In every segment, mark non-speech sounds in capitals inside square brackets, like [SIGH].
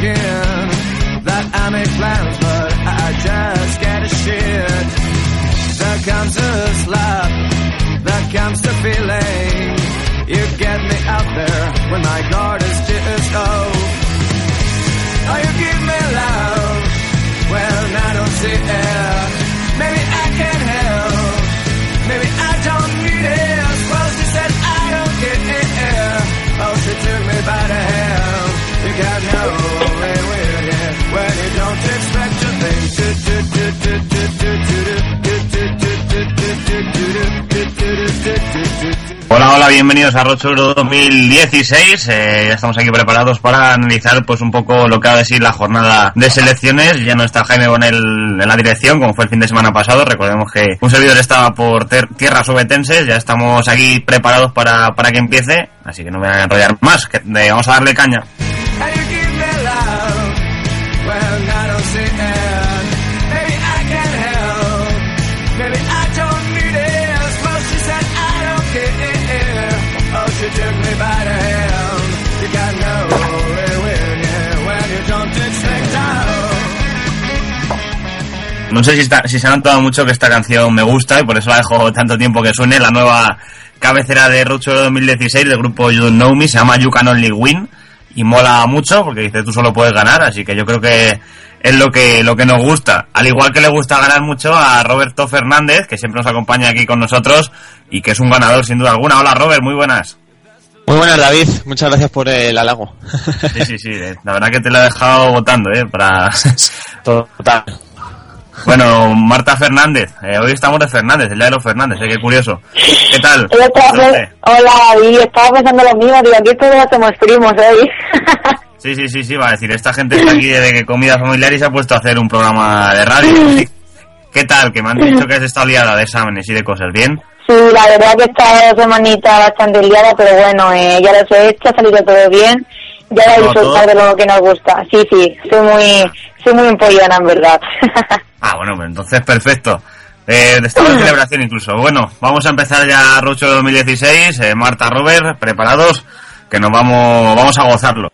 That I make plans, but I just get a shit. There comes a slap, there comes the feeling. You get me out there when my guard Bienvenidos a Rocho Euro 2016. Eh, ya estamos aquí preparados para analizar pues un poco lo que ha de ser la jornada de selecciones. Ya no está Jaime Bonel en la dirección, como fue el fin de semana pasado. Recordemos que un servidor estaba por tierras obetenses. Ya estamos aquí preparados para, para que empiece. Así que no me voy a enrollar más. que- eh, vamos a darle caña. No sé si, está- si se ha notado mucho que esta canción me gusta y por eso la dejo tanto tiempo que suene. La nueva cabecera de Rocho Euro 2016 del grupo You Don't Know Me se llama You Can Only Win y mola mucho porque dice tú solo puedes ganar, así que yo creo que es lo que, lo que nos gusta. Al igual que le gusta ganar mucho a Roberto Fernández, que siempre nos acompaña aquí con nosotros y que es un ganador sin duda alguna. Hola Robert, muy buenas. Muy buenas, David. Muchas gracias por el halago. Sí, sí, sí, eh, la verdad que te lo he dejado votando, eh, para... Total. Bueno, Marta Fernández, eh, hoy estamos de Fernández, el día de los Fernández, eh, qué curioso. ¿Qué tal? Yo estaba Hola, y estaba pensando lo mismo, digo, aquí todos somos primos hoy. [LAUGHS] Sí, sí, sí, sí, va a decir, esta gente está aquí desde que comida familiar y se ha puesto a hacer un programa de radio. [LAUGHS] ¿Qué tal? Que me han dicho que has estado liada de exámenes y de cosas, ¿bien? sí, la verdad que esta semanita bastante liada, pero bueno, eh, ya los he hecho, ha salido todo bien. Ya voy a ¿Todo, disfrutar de lo que nos gusta. Sí, sí, soy muy, soy muy empollona, en verdad. [LAUGHS] Bueno, pues entonces perfecto. Eh, estamos de celebración incluso. Bueno, vamos a empezar ya Rocho 2016. Eh, Marta, Robert, preparados, que nos vamos, vamos a gozarlo.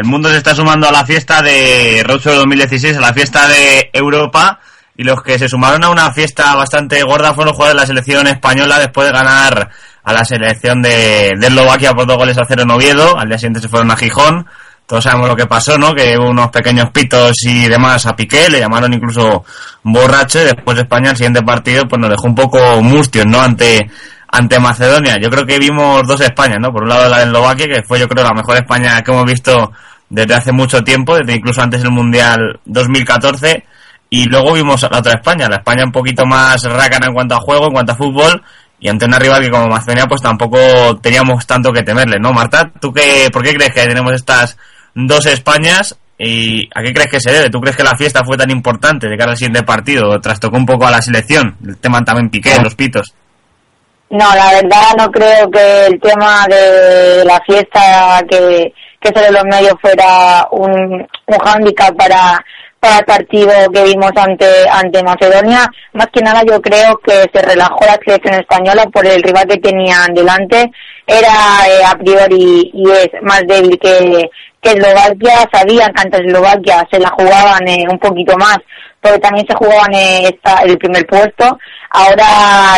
El mundo se está sumando a la fiesta de Roadshow 2016, a la fiesta de Europa, y los que se sumaron a una fiesta bastante gorda fueron los jugadores de la selección española después de ganar a la selección de, de Eslovaquia por dos goles a cero en Oviedo. Al día siguiente se fueron a Gijón. Todos sabemos lo que pasó, ¿no? Que hubo unos pequeños pitos y demás a Piqué, le llamaron incluso borracho y después España el siguiente partido pues nos dejó un poco mustios, ¿no? Ante, ante Macedonia. Yo creo que vimos dos Españas, ¿no? Por un lado la de Eslovaquia, que fue yo creo la mejor España que hemos visto desde hace mucho tiempo, desde incluso antes del Mundial 2014. Y luego vimos la otra España, la España un poquito más rácana en cuanto a juego, en cuanto a fútbol, y ante una rival que como Macedonia pues tampoco teníamos tanto que temerle, ¿no? Marta, ¿tú qué, por qué crees que tenemos estas dos Españas y a qué crees que se debe? ¿Tú crees que la fiesta fue tan importante de cara al siguiente partido? ¿Trastocó un poco a la selección? El tema también Piqué, los pitos. No, la verdad no creo que el tema de la fiesta que, que sobre los medios fuera un, un hándicap para para el partido que vimos ante ante Macedonia. Más que nada yo creo que se relajó la selección española por el rival que tenían delante. Era eh, a priori y es más débil que, que Eslovaquia. Sabían que ante Eslovaquia se la jugaban eh, un poquito más porque también se jugaban eh, esta, el primer puesto. Ahora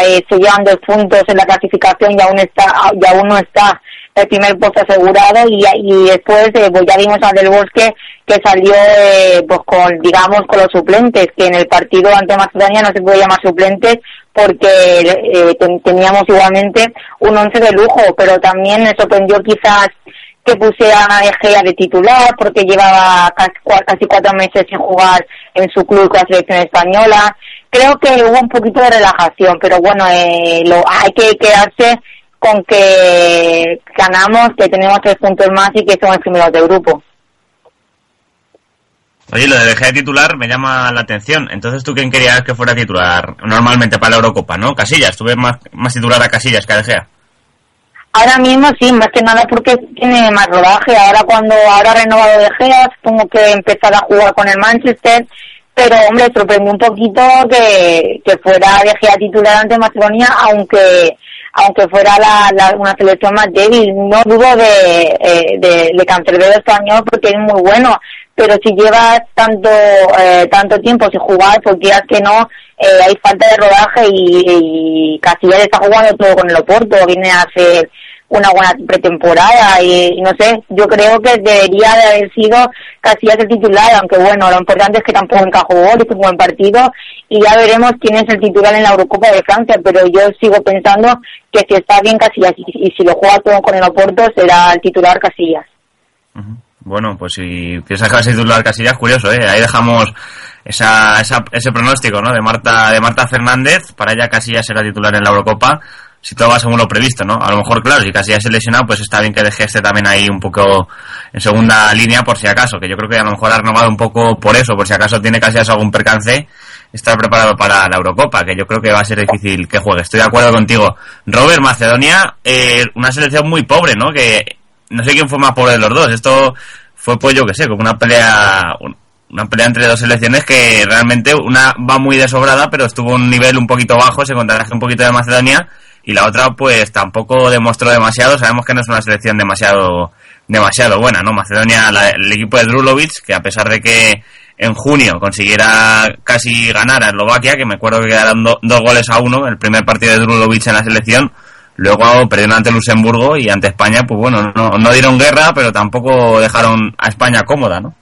eh, se llevan dos puntos en la clasificación y aún está y aún no está el primer puesto asegurado y, después eh, pues ya vimos a Del Bosque que salió eh, pues con digamos con los suplentes que en el partido ante Macedonia no se puede llamar suplentes porque ten- teníamos igualmente un once de lujo pero también me sorprendió quizás que pusiera a De de titular porque llevaba casi, cua- casi cuatro meses sin jugar en su club con la selección española creo que hubo un poquito de relajación pero bueno eh, lo hay que quedarse con que ganamos, que tenemos tres puntos más y que somos primeros del grupo. Oye, lo de de titular me llama la atención. Entonces, ¿tú quién querías que fuera titular normalmente para la Eurocopa, no? Casillas, tuve más, más titular a Casillas que a De. Ahora mismo sí, más que nada porque tiene más rodaje. Ahora cuando ahora renovado de Gea, supongo que empezar a jugar con el Manchester. Pero hombre, sorprendió un poquito que, que fuera de Gea titular ante Macedonia, aunque aunque fuera la, la- una selección más débil. No dudo de, eh, de, de español porque es muy bueno, pero si llevas tanto eh, tanto tiempo sin jugar, pues quieras que no, eh, hay falta de rodaje y, y Casillas está jugando todo con el Oporto, viene a hacer una buena pretemporada y, y no sé, yo creo que debería de haber sido Casillas el titular, aunque bueno, lo importante es que tampoco encajó gol, hizo un buen partido y ya veremos quién es el titular en la Eurocopa de Francia, pero yo sigo pensando que si está bien Casillas y si lo juega todo con el Oporto será el titular Casillas. Bueno, pues si piensas que va a ser titular Casillas, curioso, ¿eh? Ahí dejamos esa, esa, ese pronóstico, ¿no? De Marta, de Marta Fernández, para ella Casillas será titular en la Eurocopa, si todo va según lo previsto, ¿no? A lo mejor, claro, si Casillas se lesiona, pues está bien que deje este también ahí un poco en segunda línea por si acaso, que yo creo que a lo mejor ha renovado un poco por eso, por si acaso tiene Casillas algún percance, estar preparado para la Eurocopa, que yo creo que va a ser difícil que juegue. Estoy de acuerdo contigo. Robert, Macedonia, eh, una selección muy pobre, ¿no? Que no sé quién fue más pobre de los dos. Esto fue, pues yo que sé, como una pelea, un- una pelea entre dos selecciones que realmente una va muy desobrada, pero estuvo un nivel un poquito bajo, se contrarrestó un poquito de Macedonia, y la otra pues tampoco demostró demasiado. Sabemos que no es una selección demasiado, demasiado buena, ¿no? Macedonia, la- el equipo de Drulovic, que a pesar de que en junio consiguiera casi ganar a Eslovaquia, que me acuerdo que quedaron do- dos goles a uno, el primer partido de Drulovic en la selección, luego perdieron ante Luxemburgo y ante España, pues bueno, no, no dieron guerra, pero tampoco dejaron a España cómoda, ¿no?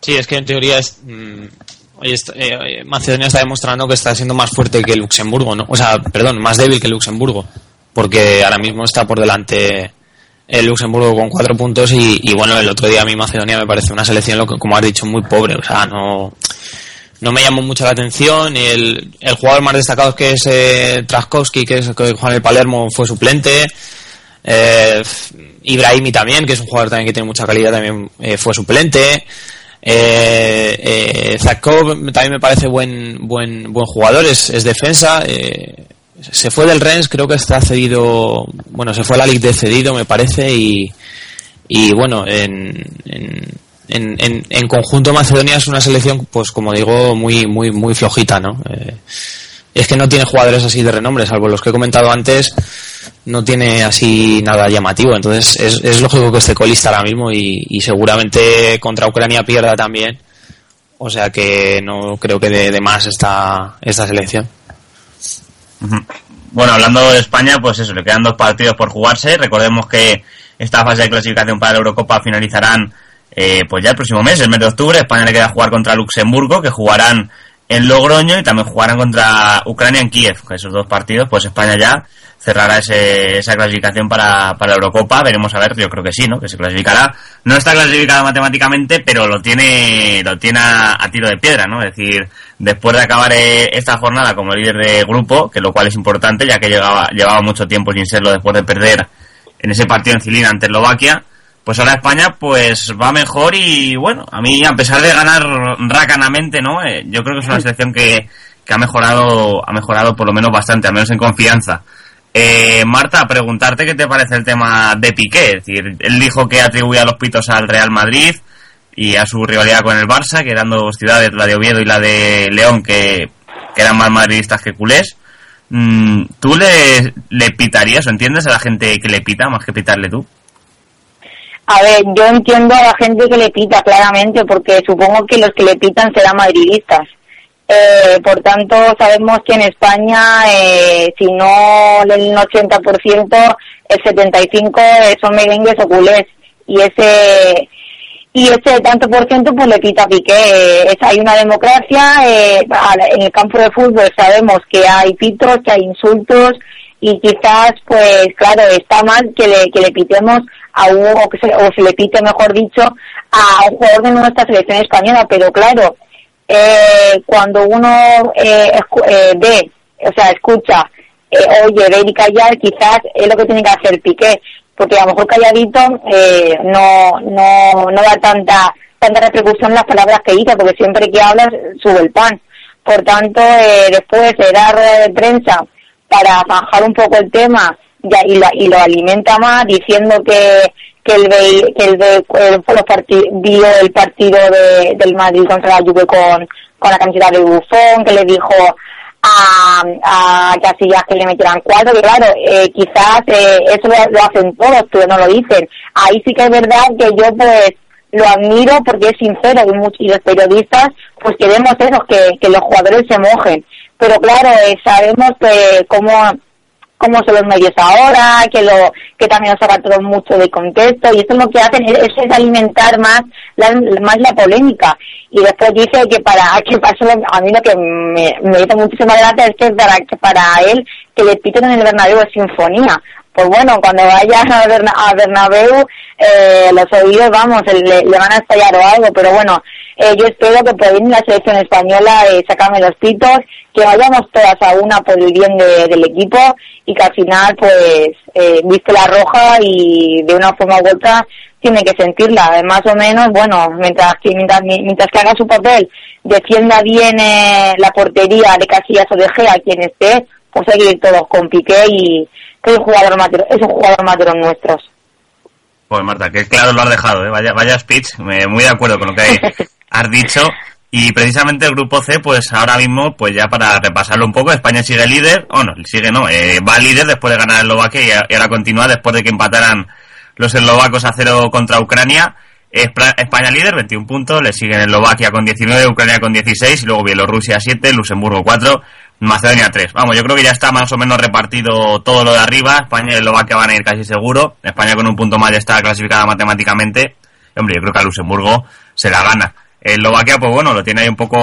Sí, es que en teoría es, mm, eh, Macedonia está demostrando que está siendo más fuerte que Luxemburgo, ¿no? O sea, perdón, más débil que Luxemburgo, porque ahora mismo está por delante el Luxemburgo con cuatro puntos y, y bueno, el otro día a mí Macedonia me parece una selección, lo que, como has dicho, muy pobre, o sea, no, no me llamó mucho la atención. El, el jugador más destacado que es eh, Traskowski, que es que juega en el Palermo, fue suplente. Eh, Ibrahimi también, que es un jugador también que tiene mucha calidad, también eh, fue suplente. Eh, eh, Zakov también me parece buen buen buen jugador, es, es defensa. eh, se fue del Rennes, creo que está cedido, bueno, se fue a la Ligue de cedido, me parece, y, y bueno, en, en, en, en- conjunto Macedonia es una selección, pues como digo, muy muy muy flojita, ¿no? Eh, es que no tiene jugadores así de renombre, salvo los que he comentado antes, no tiene así nada llamativo. Entonces es, es lógico que esté colista ahora mismo y, seguramente contra Ucrania pierda también. O sea que no creo que de, más esta, esta selección. Bueno, hablando de España, pues eso, le quedan dos partidos por jugarse. Recordemos que esta fase de clasificación para la Eurocopa finalizarán eh, pues ya el próximo mes, el mes de octubre. España le queda jugar contra Luxemburgo, que jugarán en Logroño y también jugarán contra Ucrania en Kiev. Con esos dos partidos, pues España ya cerrará ese, esa clasificación para, para la Eurocopa. Veremos a ver, yo creo que sí, ¿no? Que se clasificará. No está clasificado matemáticamente, pero lo tiene, lo tiene a, tiro de piedra, ¿no? Es decir, después de acabar eh, esta jornada como líder de grupo, que lo cual es importante, ya que llegaba, llevaba mucho tiempo sin serlo después de perder en ese partido en Cilina ante Eslovaquia, pues ahora España pues va mejor y bueno, a mí a pesar de ganar racanamente, ¿no? Eh, yo creo que es una selección que, que ha mejorado, ha mejorado por lo menos bastante, al menos en confianza. Eh, Marta, preguntarte qué te parece el tema de Piqué. Es decir, él dijo que atribuía los pitos al Real Madrid y a su rivalidad con el Barça, que eran dos ciudades, la de Oviedo y la de León, que, eran más madridistas que culés. Mm, ¿Tú le, le pitarías o entiendes a la gente que le pita más que pitarle tú? A ver, yo entiendo a la gente que le pita claramente, porque supongo que los que le pitan serán madridistas. Eh, por tanto, sabemos que en España, eh, si no el 80%, el 75% son merengues o culés. Y ese y ese tanto por ciento pues le quita Piqué. Es, hay una democracia, eh, en el campo de fútbol sabemos que hay pitos, que hay insultos y quizás pues claro está mal que le, que le pitemos a un, o, que se, o se le pite mejor dicho a un jugador de nuestra selección española. Pero claro eh, cuando uno eh, eh, ve o sea escucha eh, oye ver y callar quizás es lo que tiene que hacer Piqué porque a lo mejor calladito eh, no no no da tanta tanta repercusión las palabras que dice porque siempre que hablas sube el pan. Por tanto eh, después de dar de prensa para bajar un poco el tema ya, y, lo, y lo alimenta más diciendo que que el que el, el, vio el partido de, del Madrid contra la Juve con, con la camiseta de Bufón que le dijo a, a Casillas que le metieran cuatro que claro eh, quizás eh, eso lo, hacen todos pero no lo dicen. Ahí sí que es verdad que yo pues lo admiro porque es sincero y, y los periodistas pues queremos eso que, que los jugadores se mojen. Pero claro, eh, sabemos que cómo, cómo son los medios ahora, que lo que también nos saca todo mucho de contexto y eso es lo que hacen es, es alimentar más la, más la polémica. Y después dice que para que pasó a mí lo que me, me hizo muchísima gracia es que para que para él que le piten en el Bernabéu sinfonía pues bueno, cuando vaya a, Bernabéu, eh, los oídos, vamos, le, van a estallar o algo, pero bueno, eh, yo espero que por en la selección española eh, sacarme los pitos, que vayamos todas a una por el bien del equipo y que al final, pues, eh, viste la roja y de una forma u otra tiene que sentirla, más o menos, bueno, mientras que, mientras, mientras que haga su papel, defienda bien eh, la portería de Casillas o de Gea, quien esté, pues hay que ir todos con Piqué y es un jugador más es un jugador nuestros. Pues Marta, que claro lo has dejado, ¿eh? vaya, vaya speech, muy de acuerdo con lo que [LAUGHS] has dicho. Y precisamente el grupo C, pues ahora mismo, pues ya para repasarlo un poco, España sigue líder, o no, sigue no, eh, va líder después de ganar Eslovaquia y, ahora continúa después de que empataran los eslovacos a cero contra Ucrania. España líder, 21 puntos, le siguen Eslovaquia con 19, Ucrania con 16, y luego Bielorrusia 7, Luxemburgo 4, Macedonia 3. Vamos, yo creo que ya está más o menos repartido todo lo de arriba. España y Eslovaquia van a ir casi seguro. España con un punto más ya está clasificada matemáticamente. Hombre, yo creo que a Luxemburgo se la gana. Eslovaquia, pues bueno, lo tiene ahí un poco...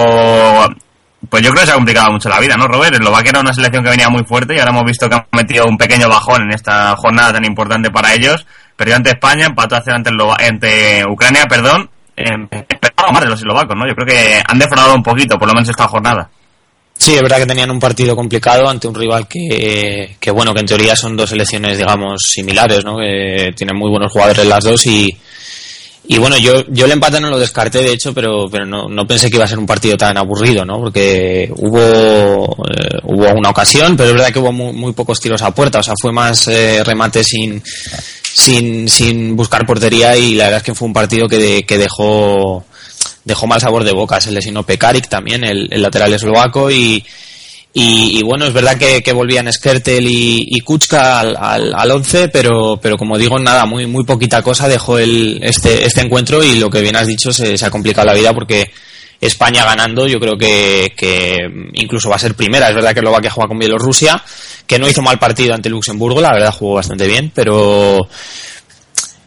Pues yo creo que se ha complicado mucho la vida, ¿no, Robert? Eslovaquia era una selección que venía muy fuerte y ahora hemos visto que han metido un pequeño bajón en esta jornada tan importante para ellos. Perdió ante España, empató hace ante, ante Ucrania, perdón. Eh, más de los eslovacos, ¿no? Yo creo que han defraudado un poquito, por lo menos esta jornada. Sí, es verdad que tenían un partido complicado ante un rival que, que, bueno, que en teoría son dos selecciones, digamos, similares, ¿no? Que tienen muy buenos jugadores las dos y, y bueno, yo, yo el empate no lo descarté, de hecho, pero, pero no, no pensé que iba a ser un partido tan aburrido, ¿no? Porque hubo, eh, hubo una ocasión, pero es verdad que hubo muy, pocos tiros a puerta, o sea, fue más eh, remate sin, sin, sin buscar portería y la verdad es que fue un partido que, que dejó, dejó mal sabor de boca. Se lesionó Pekarik también, el, el lateral eslovaco, y, Y, bueno, es verdad que, volvían Skertel y, y Kuchka al, al, 11, pero, pero como digo, nada, muy, muy poquita cosa dejó el, este, este encuentro y lo que bien has dicho se, ha complicado la vida porque España ganando, yo creo que, que, incluso va a ser primera. Es verdad que que juega con Bielorrusia, que no hizo mal partido ante Luxemburgo, la verdad jugó bastante bien, pero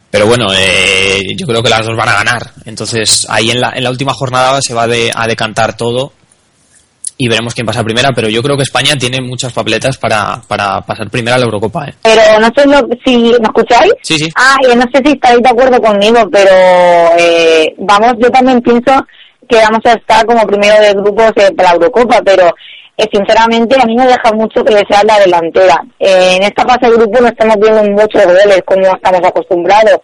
pero bueno, eh, yo creo que las dos van a ganar. Entonces ahí en la, en la última jornada se va a decantar todo y veremos quién pasa primera, pero yo creo que España tiene muchas papeletas para, para pasar primera a la Eurocopa. ¿eh? Pero no sé si me escucháis. Sí, sí. Ah, yo no sé si estáis de acuerdo conmigo, pero eh, vamos, yo también pienso que vamos a estar como primero de grupos eh, para la Eurocopa, pero eh, sinceramente a mí me deja mucho que sea la delantera. Eh, en esta fase de grupo no estamos viendo muchos goles como estamos acostumbrados.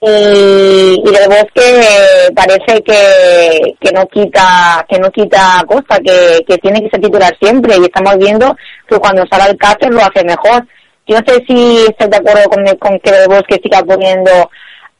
Y, y del bosque parece que, que no quita que no quita Costa, que, que tiene que ser titular siempre y estamos viendo que cuando sale al Cáceres lo hace mejor. Yo no sé si estás de acuerdo con, con que del bosque siga poniendo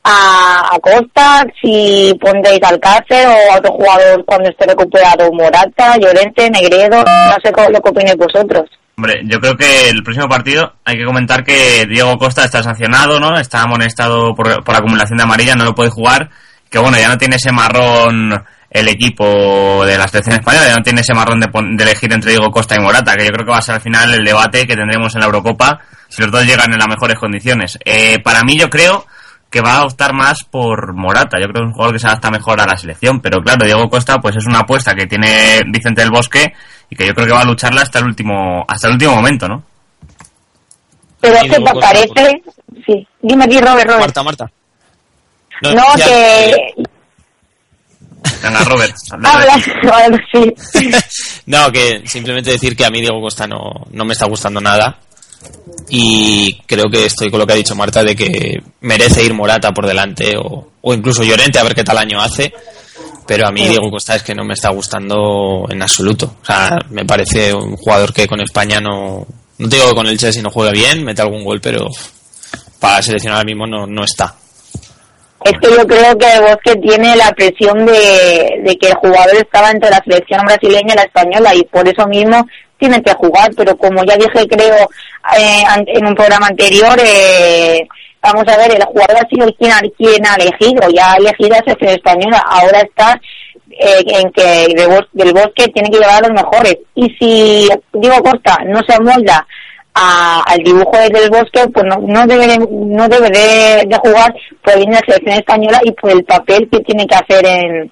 a, Costa, si pondréis Alcácer o a otro jugador cuando esté recuperado, Morata, Llorente, Negredo, no sé lo que opinéis vosotros. Hombre, yo creo que el próximo partido hay que comentar que Diego Costa está sancionado, ¿no? Está amonestado por, acumulación de amarilla, no lo puede jugar. Que bueno, ya no tiene ese marrón el equipo de la selección española, ya no tiene ese marrón de, de, elegir entre Diego Costa y Morata, que yo creo que va a ser al final el debate que tendremos en la Eurocopa si los dos llegan en las mejores condiciones. Eh, para mí yo creo que va a optar más por Morata. Yo creo que es un jugador que se adapta mejor a la selección, pero claro, Diego Costa pues es una apuesta que tiene Vicente del Bosque y que yo creo que va a lucharla hasta el último hasta el último momento, ¿no? Pero es que me parece, sí. Dime aquí, Robert, Robert. Marta, Marta. No, que Venga, Robert. [LAUGHS] Habla, [LAUGHS] sí. [LAUGHS] no, que simplemente decir que a mí Diego Costa no, no me está gustando nada y creo que estoy con lo que ha dicho Marta de que merece ir Morata por delante o, incluso Llorente a ver qué tal año hace. Pero a mí Diego Costa es que no me está gustando en absoluto. O sea me parece un jugador que con España no no digo que con el Chelsea no juega bien mete algún gol pero para seleccionar ahora mismo no, no está. Es que yo creo que Bosque tiene la presión de, de que el jugador estaba entre la selección brasileña y la española y por eso mismo tiene que jugar, pero como ya dije creo eh, en un programa anterior, eh, vamos a ver, el jugador ha sido quien, quien ha elegido, ya ha elegido a selección española, ahora está eh, en que del bosque tiene que llevar a los mejores. Y si Diego Costa no se amolda al dibujo del bosque, pues no, no debe, de, no debe de, jugar por la selección española y por el papel que tiene que hacer en,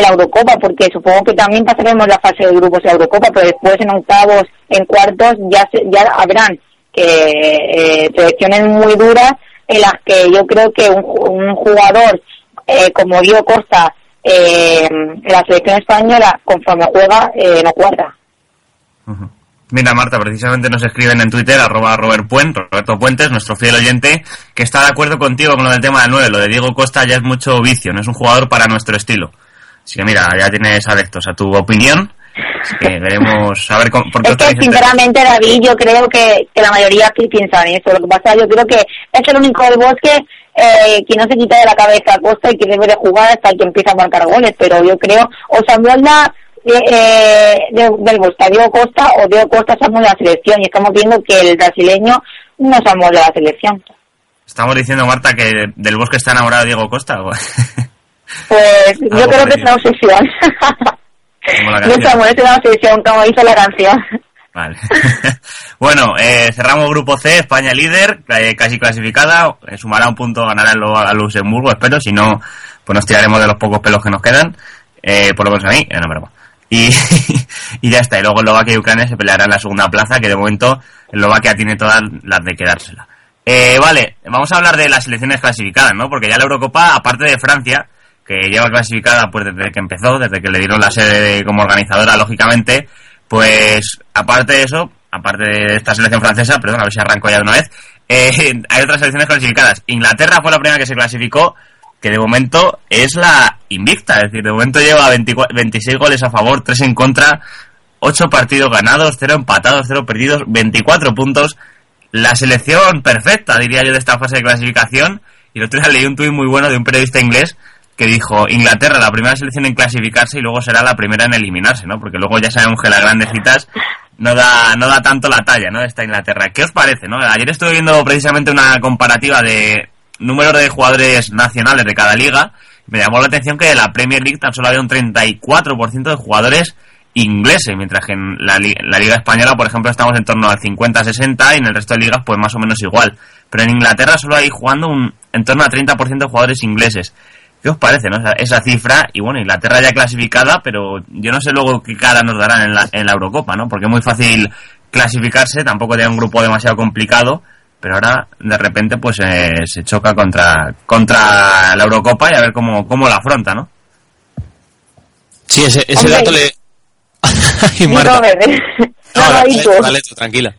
la Eurocopa, porque supongo que también pasaremos la fase de grupos de Eurocopa, pero después en octavos, en cuartos, ya, ya habrán que eh, selecciones muy duras en las que yo creo que un, jugador eh, como Diego Costa eh, la selección española conforme juega eh, no cuadra. Mira, Marta, precisamente nos escriben en Twitter, arroba Robert Puente, Roberto Puentes, nuestro fiel oyente, que está de acuerdo contigo con lo del tema del 9. Lo de Diego Costa ya es mucho vicio, no es un jugador para nuestro estilo. Así que mira, ya tienes adeptos a tu opinión. Así que veremos a ver por qué Es que sinceramente, David, yo creo que, la mayoría aquí piensan eso. Lo que pasa, yo creo que es el único del bosque eh, que no se quita de la cabeza a Costa y que debe de jugar hasta que empieza a marcar goles. Pero yo creo, o Samuel eh, del Estadio Costa o Diego Costa se de la selección y estamos viendo que el brasileño no se de la selección. Estamos diciendo, Marta, que del Bosque está enamorado de Diego Costa. [LAUGHS] pues yo creo que es una obsesión. No [LAUGHS] es una obsesión, como dice la canción. Vale. [LAUGHS] bueno, eh, cerramos grupo C, España líder, eh, casi clasificada, eh, sumará un punto, ganará a Luxemburgo, espero, si no, pues nos tiraremos de los pocos pelos que nos quedan, eh, por lo menos a mí, no, broma. Y, [LAUGHS] y ya está. Y luego Eslovaquia y Ucrania se pelearán en la segunda plaza, que de momento Eslovaquia tiene todas las de quedársela. Eh, vale, vamos a hablar de las selecciones clasificadas, ¿no? Porque ya la Eurocopa, aparte de Francia, que lleva clasificada pues desde que empezó, desde que le dieron la sede como organizadora, lógicamente, pues aparte de eso, aparte de esta selección francesa, perdón, a ver si arranco ya de una vez, eh, [LAUGHS] hay otras selecciones clasificadas. Inglaterra fue la primera que se clasificó, que de momento es la invicta, es decir, de momento lleva 26 goles a favor, 3 en contra, 8 partidos ganados, 0 empatados, 0 perdidos, 24 puntos. La selección perfecta, diría yo, de esta fase de clasificación. Y el otro día leí un tuit muy bueno de un periodista inglés que dijo Inglaterra la primera selección en clasificarse y luego será la primera en eliminarse, ¿no? Porque luego ya sabemos que las grandes citas no da, no da tanto la talla, ¿no? Esta Inglaterra. ¿Qué os parece, no? Ayer estuve viendo precisamente una comparativa de números de jugadores nacionales de cada liga. Me llamó la atención que en la Premier League tan solo había un 34% de jugadores ingleses, mientras que en la, la, Liga Española, por ejemplo, estamos en torno al 50-60 y en el resto de ligas, pues más o menos igual. Pero en Inglaterra solo hay jugando un, en torno a 30% de jugadores ingleses. ¿Qué os parece, no? Esa, cifra, y bueno, Inglaterra ya clasificada, pero yo no sé luego qué cara nos darán en la, en la Eurocopa, ¿no? Porque es muy fácil clasificarse, tampoco tiene un grupo demasiado complicado, pero ahora de repente pues eh, se choca contra, contra la Eurocopa y a ver cómo, cómo la afronta, ¿no? Sí, ese, ese dato le... [LAUGHS] Ay, Marta. No, dale, tranquila.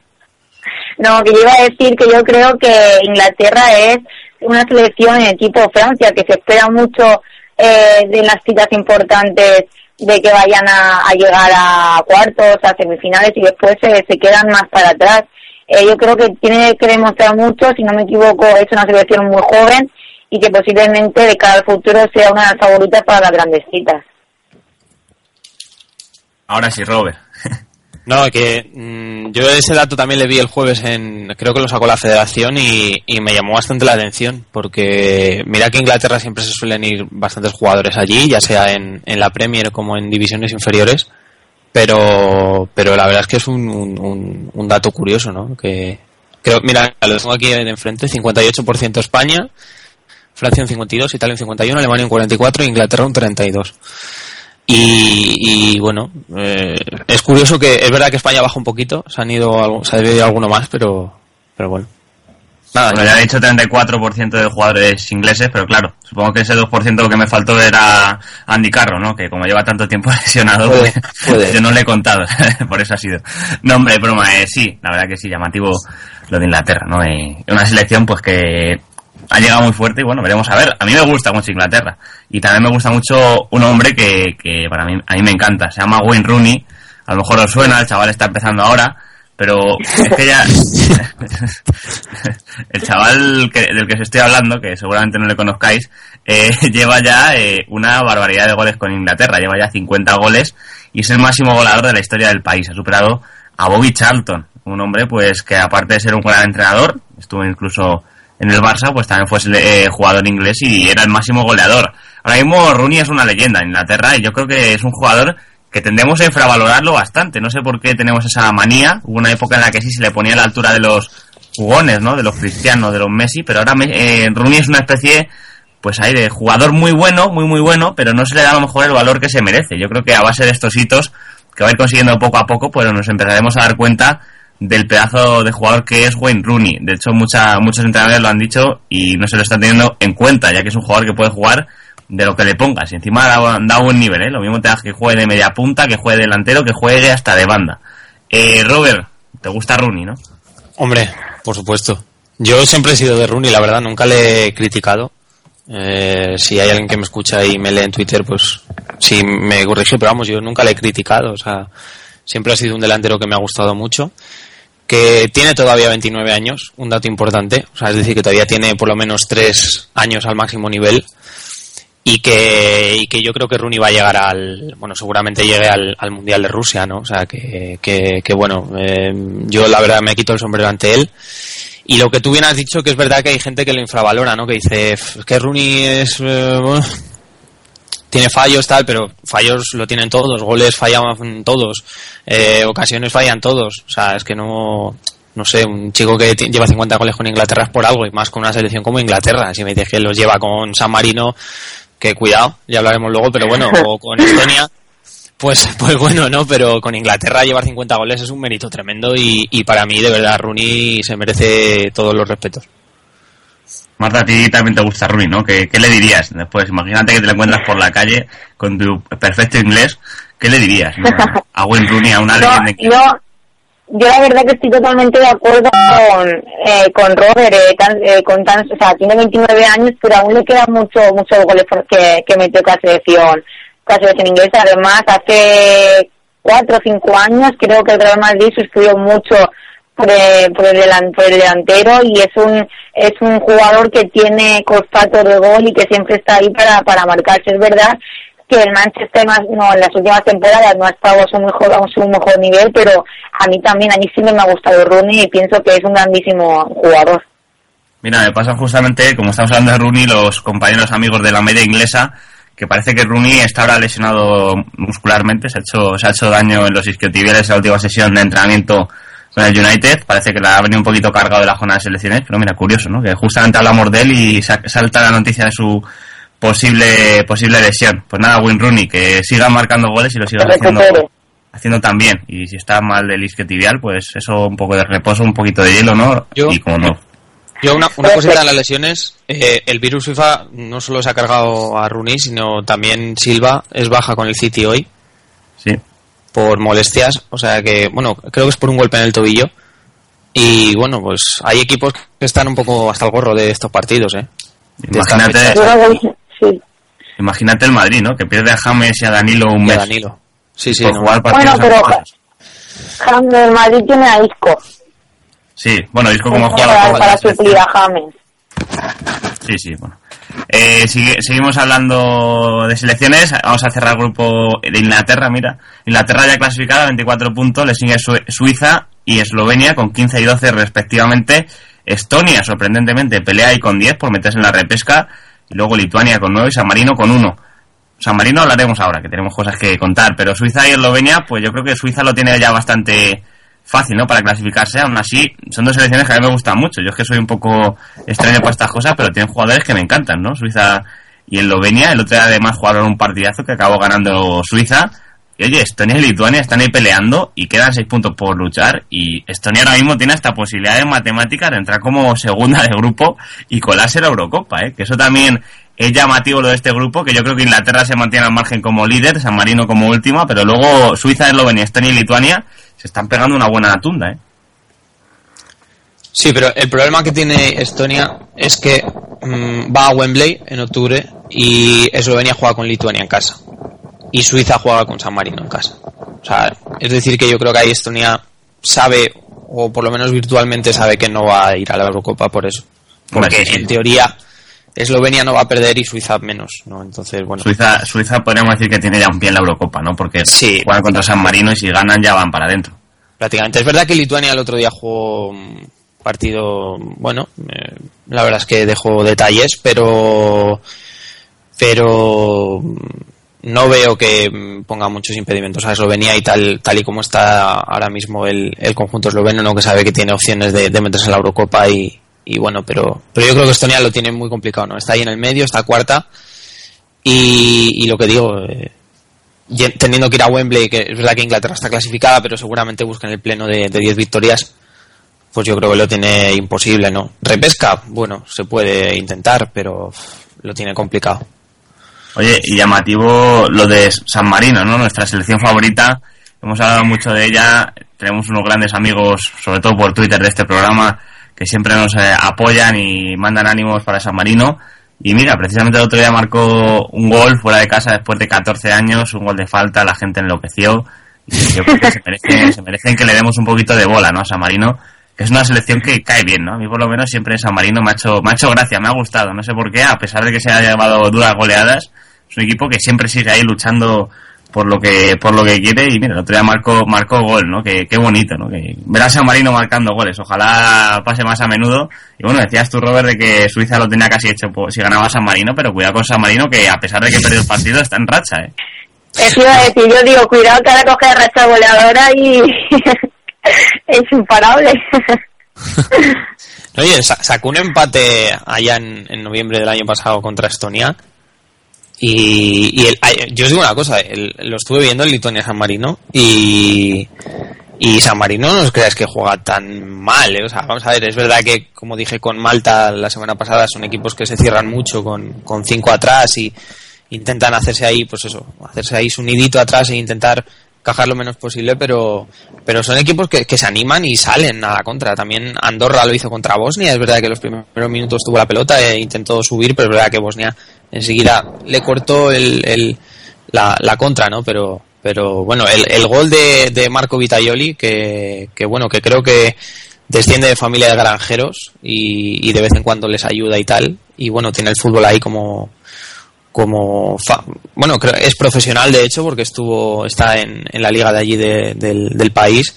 No, que yo iba a decir que yo creo que Inglaterra es una selección en equipo Francia, que se espera mucho eh, de las citas importantes de que vayan a, llegar a cuartos, a semifinales y después se, se quedan más para atrás. Eh, yo creo que tiene que demostrar mucho, si no me equivoco, es una selección muy joven y que posiblemente de cara al futuro sea una de las favoritas para las grandes citas. Ahora sí, Robert. [LAUGHS] No, que mm, yo ese dato también le vi el jueves en, creo que lo sacó la federación y, me llamó bastante la atención, porque mira que Inglaterra siempre se suelen ir bastantes jugadores allí, ya sea en, en la Premier como en divisiones inferiores, pero, pero la verdad es que es un, un, dato curioso, ¿no? Que creo, mira, lo tengo aquí enfrente, 58% España, Francia un 52, Italia un 51, Alemania un 44, Inglaterra un 32. Y, bueno, eh, es curioso que es verdad que España baja un poquito, se han ido, se ha ido alguno más, pero, pero bueno. Nada, ya he dicho 34% de jugadores ingleses, pero claro, supongo que ese 2% que me faltó era Andy Carro, ¿no? Que como lleva tanto tiempo [LAUGHS] lesionado, pues, yo no le he contado, [LAUGHS] por eso ha sido. No, hombre, broma, eh, sí, la verdad que sí, llamativo lo de Inglaterra, ¿no? Eh, una selección pues que ha llegado muy fuerte y bueno, veremos a ver. A mí me gusta mucho Inglaterra y también me gusta mucho un hombre que, que para mí, a mí me encanta. Se llama Wayne Rooney. A lo mejor os suena, el chaval está empezando ahora, pero es que ya... [LAUGHS] el chaval que, del que os estoy hablando, que seguramente no le conozcáis, eh, [LAUGHS] lleva ya eh, una barbaridad de goles con Inglaterra. Lleva ya 50 goles y es el máximo goleador de la historia del país. Ha superado a Bobby Charlton, un hombre pues que aparte de ser un gran entrenador, estuvo incluso en el Barça, pues también fue eh, jugador inglés y era el máximo goleador. Ahora mismo Rooney es una leyenda en Inglaterra y yo creo que es un jugador que tendemos a infravalorarlo bastante. No sé por qué tenemos esa manía. Hubo una época en la que sí se le ponía a la altura de los jugones, ¿no? De los cristianos, de los Messi, pero ahora eh, Rooney es una especie, pues ahí, de jugador muy bueno, muy muy bueno, pero no se le da a lo mejor el valor que se merece. Yo creo que a base de estos hitos que va a ir consiguiendo poco a poco, pues nos empezaremos a dar cuenta del pedazo de jugador que es Wayne Rooney. De hecho, mucha, muchos entrenadores lo han dicho y no se lo están teniendo en cuenta, ya que es un jugador que puede jugar de lo que le pongas. Y encima da, da buen nivel, ¿eh? Lo mismo te das que juegue de media punta, que juegue delantero, que juegue hasta de banda. Eh, Robert, ¿te gusta Rooney, no? Hombre, por supuesto. Yo siempre he sido de Rooney, la verdad, nunca le he criticado. Eh, si hay alguien que me escucha y me lee en Twitter, pues sí me corrige, pero vamos, yo nunca le he criticado. O sea, siempre ha sido un delantero que me ha gustado mucho que tiene todavía 29 años, un dato importante, o sea, es decir, que todavía tiene por lo menos 3 años al máximo nivel y que, y que yo creo que Rooney va a llegar al, bueno, seguramente llegue al, al Mundial de Rusia, ¿no? O sea, que, que, que bueno, eh, yo la verdad me quito el sombrero ante él. Y lo que tú bien has dicho, que es verdad que hay gente que lo infravalora, ¿no? Que dice, que Rooney es, eh, tiene fallos tal, pero fallos lo tienen todos, goles fallan todos, eh, ocasiones fallan todos, o sea, es que no, no sé, un chico que lleva 50 goles con Inglaterra es por algo, y más con una selección como Inglaterra, si me dices que los lleva con San Marino, que cuidado, ya hablaremos luego, pero bueno, o con Estonia, pues, pues bueno, ¿no? Pero con Inglaterra llevar 50 goles es un mérito tremendo y, y para mí, de verdad, Rooney se merece todos los respetos. Marta, a ti también te gusta Rooney, ¿no? ¿Qué, le dirías después? Imagínate que te lo encuentras por la calle con tu perfecto inglés. ¿Qué le dirías [LAUGHS] a Wayne Rooney, a una leyenda? Yo, yo la verdad que estoy totalmente de acuerdo con, eh, con Robert, eh, eh, con tan, o sea, tiene 29 años, pero aún le quedan mucho, muchos goles que, que metió la selección, la selección inglesa. Además, hace cuatro o cinco años creo que el Real Madrid suscribió mucho por el, por el, delantero y es un es un jugador que tiene cospato de gol y que siempre está ahí para, para marcarse. Es verdad que el Manchester más, no, en las últimas temporadas no ha estado a su mejor, a su mejor nivel, pero a mí también, a mí sí me ha gustado Rooney y pienso que es un grandísimo jugador. Mira, me pasa justamente, como estamos hablando de Rooney, los compañeros amigos de la media inglesa, que parece que Rooney está ahora lesionado muscularmente, se ha hecho, se ha hecho daño en los isquiotibiales en la última sesión de entrenamiento con el United, parece que le ha venido un poquito cargado de la zona de selecciones, pero mira, curioso, ¿no? Que justamente hablamos de él y salta la noticia de su posible posible lesión. Pues nada, Win Rooney, que siga marcando goles y lo siga haciendo, haciendo tan bien. Y si está mal del isquiotibial, pues eso un poco de reposo, un poquito de hielo, ¿no? y como no. Yo una, una cosita de las lesiones, eh, el virus FIFA no solo se ha cargado a Rooney, sino también Silva es baja con el City hoy. Sí. Por molestias, o sea que, bueno, creo que es por un golpe en el tobillo. Y bueno, pues hay equipos que están un poco hasta el gorro de estos partidos, ¿eh? Imagínate, imagínate el Madrid, ¿no? Que pierde a James y a Danilo un mes. Danilo. Sí, sí. bueno, pero James, el Madrid tiene a Isco. Sí, bueno, Isco como jugador... Para, suplir a James. Sí, sí, bueno. Eh, seguimos hablando de selecciones. Vamos a cerrar el grupo de Inglaterra. Mira, Inglaterra ya clasificada, 24 puntos. Le sigue Suiza y Eslovenia con 15 y 12 respectivamente. Estonia, sorprendentemente, pelea ahí con 10 por meterse en la repesca. Y luego Lituania con 9 y San Marino con 1. San Marino hablaremos ahora, que tenemos cosas que contar. Pero Suiza y Eslovenia, pues yo creo que Suiza lo tiene ya bastante fácil, ¿no? Para clasificarse. Aún así, son dos selecciones que a mí me gustan mucho. Yo es que soy un poco extraño para estas cosas, pero tienen jugadores que me encantan, ¿no? Suiza y Eslovenia. El otro además jugaron un partidazo que acabó ganando Suiza. Y oye, Estonia y Lituania están ahí peleando y quedan seis puntos por luchar. Y Estonia ahora mismo tiene esta posibilidad de matemáticas de entrar como segunda de grupo y colarse la Eurocopa, ¿eh? Que eso también es llamativo lo de este grupo, que yo creo que Inglaterra se mantiene al margen como líder, San Marino como última, pero luego Suiza, Eslovenia, Estonia y Lituania se están pegando una buena tunda, ¿eh? Sí, pero el problema que tiene Estonia es que mm, va a Wembley en octubre y Eslovenia juega con Lituania en casa. Y Suiza juega con San Marino en casa. O sea, es decir que yo creo que ahí Estonia sabe, o por lo menos virtualmente sabe que no va a ir a la Eurocopa por eso. Porque en teoría Eslovenia no va a perder y Suiza menos, ¿no? Entonces, bueno. Suiza, Suiza podríamos decir que tiene ya un pie en la Eurocopa, ¿no? Porque sí, juegan contra San Marino y si ganan ya van para adentro. Prácticamente. Es verdad que Lituania el otro día jugó un partido, bueno, eh, la verdad es que dejó detalles, pero pero no veo que ponga muchos impedimentos a Eslovenia y tal tal y como está ahora mismo el, el conjunto esloveno, no que sabe que tiene opciones de, de meterse en la Eurocopa y, y bueno, pero, pero yo creo que Estonia lo tiene muy complicado, ¿no? Está ahí en el medio, está cuarta y, lo que digo, eh, teniendo que ir a Wembley, que es verdad que Inglaterra está clasificada, pero seguramente buscan el pleno de 10 victorias, pues yo creo que lo tiene imposible, ¿no? Repesca, bueno, se puede intentar, pero lo tiene complicado. Oye, y llamativo lo de San Marino, ¿no? Nuestra selección favorita, hemos hablado mucho de ella, tenemos unos grandes amigos, sobre todo por Twitter de este programa, que siempre nos eh, apoyan y mandan ánimos para San Marino. Y mira, precisamente el otro día marcó un gol fuera de casa después de 14 años, un gol de falta, la gente enloqueció. Y yo creo que se merecen, [LAUGHS] se merecen que le demos un poquito de bola, ¿no? A San Marino, que es una selección que cae bien, ¿no? A mí por lo menos siempre San Marino me ha hecho, me ha hecho gracia, me ha gustado, no sé por qué, a pesar de que se haya llevado duras goleadas, es un equipo que siempre sigue ahí luchando por lo que por lo que quiere. Y mira el otro día marcó marcó gol no que qué bonito no que ver a San Marino marcando goles. Ojalá pase más a menudo. Y bueno decías tú Robert de que Suiza lo tenía casi hecho si ganaba San Marino pero cuidado con San Marino que a pesar de que perdió el partido está en racha eh eso iba a decir yo digo cuidado que ahora coge racha goleadora y [LAUGHS] es imparable. [LAUGHS] Oye, sacó un empate allá en, en noviembre del año pasado contra Estonia y, y yo os digo una cosa, lo estuve viendo en Lituania San Marino y, y San Marino no os creáis que juega tan mal, ¿eh? o sea, vamos a ver, es verdad que como dije con Malta la semana pasada son equipos que se cierran mucho con, con cinco atrás y intentan hacerse ahí, pues eso, hacerse ahí su nidito atrás e intentar cajar lo menos posible, pero, pero son equipos que, que, se animan y salen a la contra. También Andorra lo hizo contra Bosnia, es verdad que los primeros minutos tuvo la pelota e intentó subir, pero es verdad que Bosnia enseguida le cortó el, la, la, contra, ¿no? Pero, pero bueno, el, el gol de, de Marco Vitaioli, que, que bueno, que creo que desciende de familia de granjeros y, y de vez en cuando les ayuda y tal, y bueno, tiene el fútbol ahí como como bueno creo, es profesional de hecho porque estuvo está en, en la liga de allí del, del, país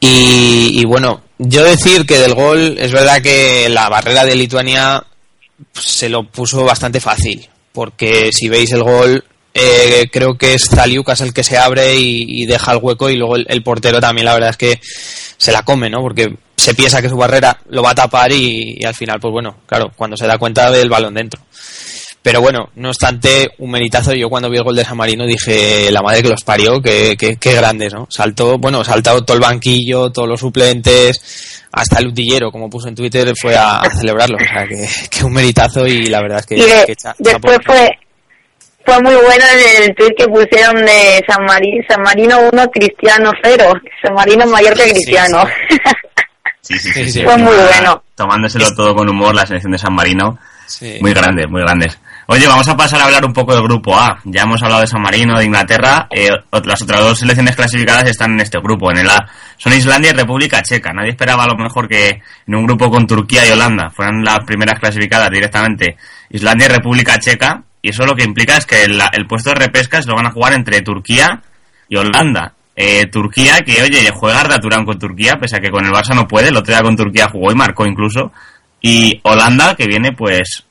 y, y, bueno yo decir que del gol es verdad que la barrera de Lituania se lo puso bastante fácil porque si veis el gol eh, creo que es Zaliukas el que se abre y, deja el hueco y luego el, portero también la verdad es que se la come, ¿no? Porque se piensa que su barrera lo va a tapar y, al final, pues bueno, claro, cuando se da cuenta ve el balón dentro. Pero bueno, no obstante, un meritazo. Yo cuando vi el gol de San Marino dije, la madre que los parió, qué, qué, grandes, ¿no? Saltó, bueno, saltó todo el banquillo, todos los suplentes, hasta el utillero, como puso en Twitter, fue a, celebrarlo. O sea, que, un meritazo y la verdad es que... después fue, fue muy bueno el tweet que pusieron de San, San Marino 1, Cristiano 0. San Marino mayor que Cristiano. Sí, sí, sí. fue muy bueno. Tomándoselo todo con humor la selección de San Marino. Muy grandes, muy grandes. Oye, vamos a pasar a hablar un poco del grupo A. Ya hemos hablado de San Marino, de Inglaterra. Eh, las otras dos selecciones clasificadas están en este grupo, en el A. Son Islandia y República Checa. Nadie esperaba a lo mejor que en un grupo con Turquía y Holanda fueran las primeras clasificadas directamente Islandia y República Checa y eso lo que implica es que el, puesto de repesca se lo van a jugar entre Turquía y Holanda. Eh, Turquía, que oye, juega Arda con Turquía, pese a que con el Barça no puede, el otro día con Turquía jugó y marcó incluso. Y Holanda, que viene pues,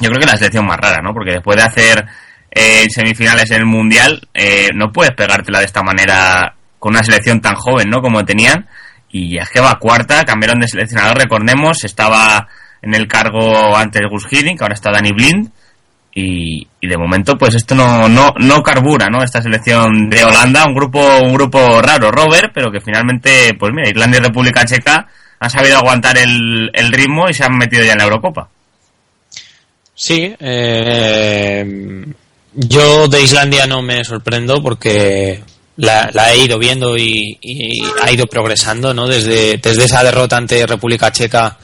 yo creo que la selección más rara, ¿no? Porque después de hacer eh, semifinales en el Mundial, eh, no puedes pegártela de esta manera con una selección tan joven, ¿no? Como tenían. Y es que va cuarta, cambiaron de seleccionador, recordemos, estaba en el cargo antes Gus Hiddink, ahora está Danny Blind y, de momento pues esto no, no, no carbura, ¿no? Esta selección de Holanda, un grupo, un grupo raro, Robert, pero que finalmente, pues mira, Islandia y República Checa han sabido aguantar el, el ritmo y se han metido ya en la Eurocopa. Sí, eh, yo de Islandia no me sorprendo porque la, he ido viendo y, y, ha ido progresando, ¿no? Desde, desde esa derrota ante República Checa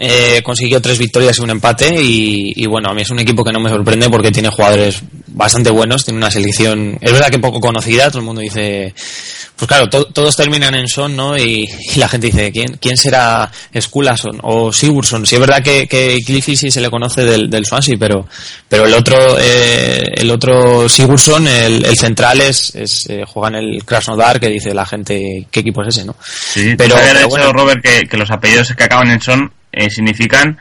eh, consiguió tres victorias y un empate y, bueno, a mí es un equipo que no me sorprende porque tiene jugadores bastante buenos, tiene una selección, es verdad que poco conocida, todo el mundo dice, pues claro, todos terminan en Son, ¿no? Y, la gente dice, ¿quién, quién será Skulason o Sigurdsson? Sí es verdad que, que Cliffy sí se le conoce del, del Swansea, pero, pero el otro, eh, el otro Sigurdsson, el, el central es, es eh, juega en el Krasnodar, que dice la gente, ¿qué equipo es ese, no? Sí, pero, pero Robert, que, que los apellidos que acaban en Son eh, significan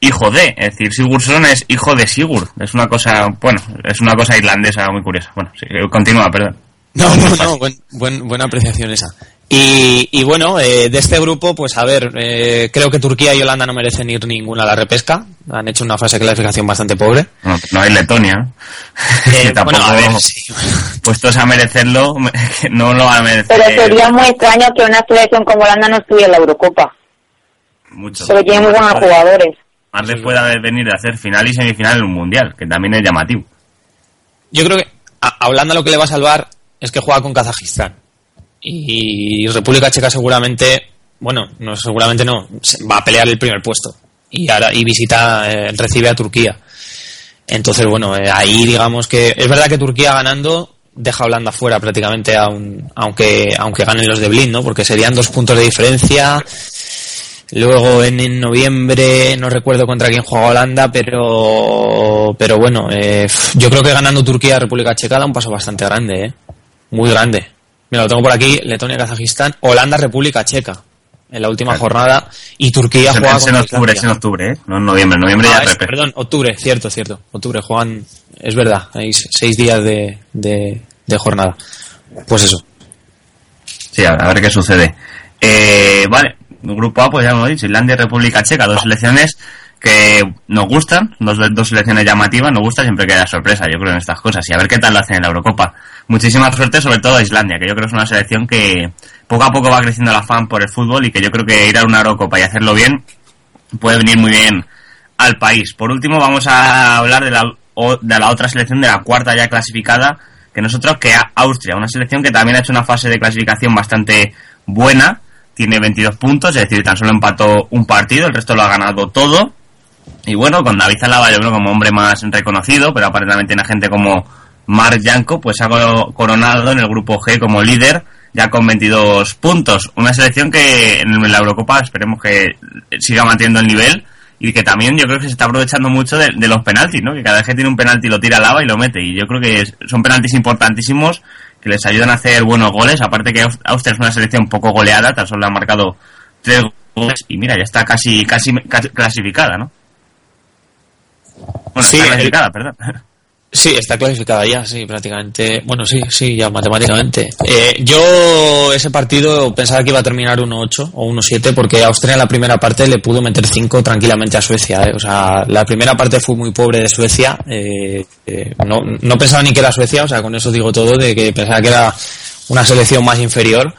hijo de, es decir, Sigurdsson es hijo de Sigurd. Es una cosa, bueno, es una cosa irlandesa muy curiosa. Bueno, sí, continúa, perdón. No, no, no, buen, buena apreciación esa. Y, y bueno, eh, de este grupo, pues a ver, eh, creo que Turquía y Holanda no merecen ir ninguna a la repesca. Han hecho una fase de clasificación bastante pobre. No, no hay Letonia. Eh, tampoco, [LAUGHS] bueno, a ver, [LAUGHS] puestos a merecerlo, [LAUGHS] no lo van a merecer. Pero sería muy extraño que una selección como Holanda no estuviera en la Eurocopa. Mucho. Pero tiene muy buenos jugadores. Más le pueda venir a hacer final y semifinal en un mundial, que también es llamativo. Yo creo que a Holanda lo que le va a salvar es que juega con Kazajistán. Y República Checa seguramente, bueno, no seguramente no, va a pelear el primer puesto. Y ahora y visita, eh, recibe a Turquía. Entonces, bueno, eh, ahí digamos que es verdad que Turquía ganando deja a Holanda fuera prácticamente aunque aunque ganen los de Blin, ¿no? Porque serían dos puntos de diferencia Luego en, noviembre, no recuerdo contra quién juega Holanda, pero, pero bueno, eh, yo creo que ganando Turquía, República Checa da un paso bastante grande, ¿eh? Muy grande. Mira, lo tengo por aquí, Letonia, Kazajistán, Holanda, República Checa. En la última jornada y Turquía juega en octubre, es en octubre, ¿eh? no en noviembre, noviembre ya ah, Perdón, octubre, cierto, cierto. Octubre juegan, es verdad, hay seis días de, de, de jornada. Pues eso. Sí, a ver qué sucede. Eh, vale, grupo A, pues ya hemos dicho, Islandia y República Checa, dos selecciones que nos gustan, dos, dos selecciones llamativas, nos gusta siempre que haya sorpresa, yo creo, en estas cosas, y a ver qué tal lo hacen en la Eurocopa. Muchísima suerte, sobre todo a Islandia, que yo creo que es una selección que poco a poco va creciendo la fan por el fútbol y que yo creo que ir a una Eurocopa y hacerlo bien puede venir muy bien al país. Por último, vamos a hablar de la, de la otra selección, de la cuarta ya clasificada, que nosotros, que Austria, una selección que también ha hecho una fase de clasificación bastante buena, tiene 22 puntos, es decir, tan solo empató un partido, el resto lo ha ganado todo. Y bueno, con David Zalaba yo creo como hombre más reconocido, pero aparentemente tiene gente como Marc Janko, pues ha coronado en el grupo G como líder, ya con 22 puntos. Una selección que en la Eurocopa esperemos que siga manteniendo el nivel y que también yo creo que se está aprovechando mucho de, los penaltis, ¿no? Que cada vez que tiene un penalti lo tira lava y lo mete. Y yo creo que son penaltis importantísimos que les ayudan a hacer buenos goles. Aparte que Austria es una selección un poco goleada, tan solo le han marcado tres goles y mira, ya está casi, casi, clasificada, ¿no? Bueno, está clasificada, perdón. [LAUGHS] Sí, está clasificada ya, sí, prácticamente. Bueno, sí, sí, ya matemáticamente. Eh, yo ese partido pensaba que iba a terminar 1-8 o 1-7 porque Austria en la primera parte le pudo meter 5 tranquilamente a Suecia. Eh. O sea, la primera parte fue muy pobre de Suecia. Eh, no, no pensaba ni que era Suecia, o sea, con eso digo todo, de que pensaba que era una selección más inferior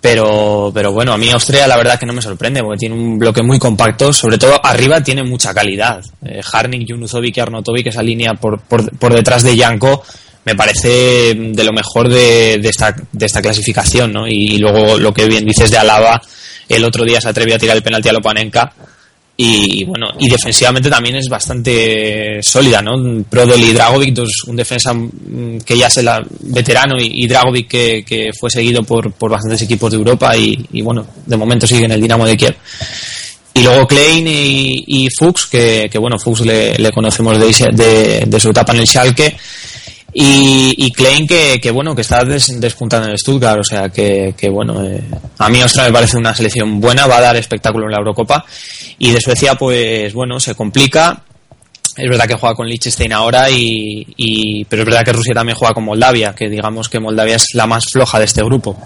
pero, pero bueno, a mí Austria la verdad que no me sorprende porque tiene un bloque muy compacto, sobre todo arriba tiene mucha calidad. Eh, Harnik, Junuzovic y Arnotovic, esa línea por, por, por detrás de Janko, me parece de lo mejor de, de, esta, de esta clasificación, ¿no? Y, luego lo que bien dices de Alaba, el otro día se atrevió a tirar el penalti a Lopanenka y bueno, y defensivamente también es bastante sólida, ¿no? Prodel y Dragovic, un defensa mm, que ya es el veterano y, Dragovic que, fue seguido por, por bastantes equipos de Europa y, bueno, de momento sigue en el Dinamo de Kiev. Y luego Klein y, Fuchs, que, bueno, Fuchs le, conocemos de, de, su etapa en el Schalke y, y Klein que, que, bueno que está despuntando en Stuttgart o sea que, que bueno eh, a mí Austria me parece una selección buena va a dar espectáculo en la Eurocopa. Y de Suecia pues bueno se complica. Es verdad que juega con Liechtenstein ahora y, y, pero es verdad que Rusia también juega con Moldavia que digamos que Moldavia es la más floja de este grupo.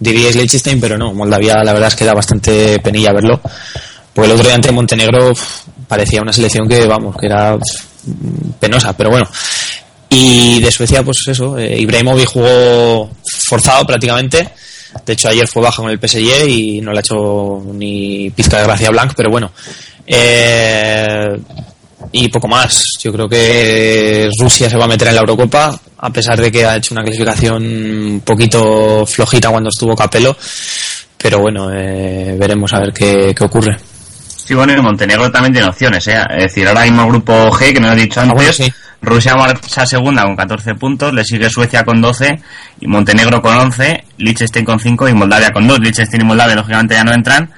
Diríais Liechtenstein pero no Moldavia la verdad es que da bastante penilla verlo. Porque el otro día ante Montenegro parecía una selección que vamos que era penosa pero bueno y de Suecia, pues eso, eh, Ibrahimovic jugó forzado prácticamente. De hecho, ayer fue baja con el PSG y no le ha hecho ni pizca de gracia a Blanc, pero bueno. Eh, y poco más. Yo creo que Rusia se va a meter en la Eurocopa, a pesar de que ha hecho una clasificación un poquito flojita cuando estuvo Capello. Pero bueno, eh, veremos a ver qué, qué ocurre. Sí, bueno, y Montenegro también tiene opciones, ¿eh? Es decir, ahora mismo grupo G, que me lo he dicho ah, antes, Rusia marcha segunda con 14 puntos, le sigue Suecia con 12, y Montenegro con 11, Liechtenstein con 5 y Moldavia con 2. Liechtenstein y Moldavia, lógicamente, ya no entran,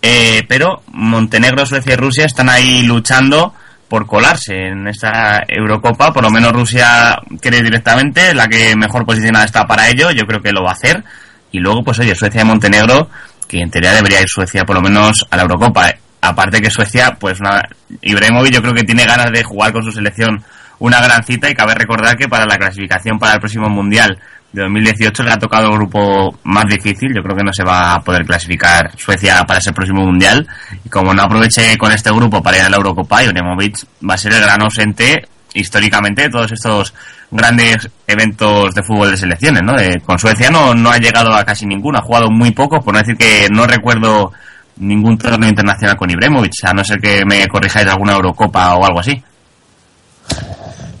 eh, pero Montenegro, Suecia y Rusia están ahí luchando por colarse en esta Eurocopa, por lo menos Rusia quiere ir directamente, la que mejor posicionada está para ello, yo creo que lo va a hacer, y luego, pues oye, Suecia y Montenegro, que en teoría debería ir Suecia por lo menos a la Eurocopa. Aparte que Suecia, pues una, Ibrahimovic yo creo que tiene ganas de jugar con su selección una gran cita y cabe recordar que para la clasificación para el próximo Mundial de 2018 le ha tocado el grupo más difícil, yo creo que no se va a poder clasificar Suecia para ese próximo Mundial y como no aproveche con este grupo para ir a la Eurocopa, Ibrahimovic va a ser el gran ausente históricamente de todos estos grandes eventos de fútbol de selecciones, ¿no? con Suecia no, no ha llegado a casi ninguno, ha jugado muy poco, por no decir que no recuerdo ningún torneo internacional con Ibrahimovic, a no ser que me corrijáis alguna Eurocopa o algo así.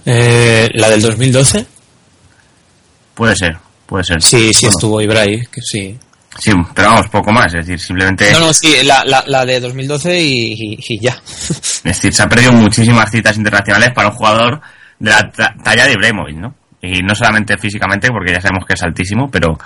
Eh, ¿La del 2012? Puede ser, puede ser. Sí, sí estuvo Ibrahimovic, que sí. Sí, pero vamos, poco más, es decir, simplemente... No, no, sí, la, la, de 2012 y, y, ya. [LAUGHS] Es decir, se ha perdido muchísimas citas internacionales para un jugador de la talla de Ibrahimovic, ¿no? y no solamente físicamente, porque ya sabemos que es altísimo, pero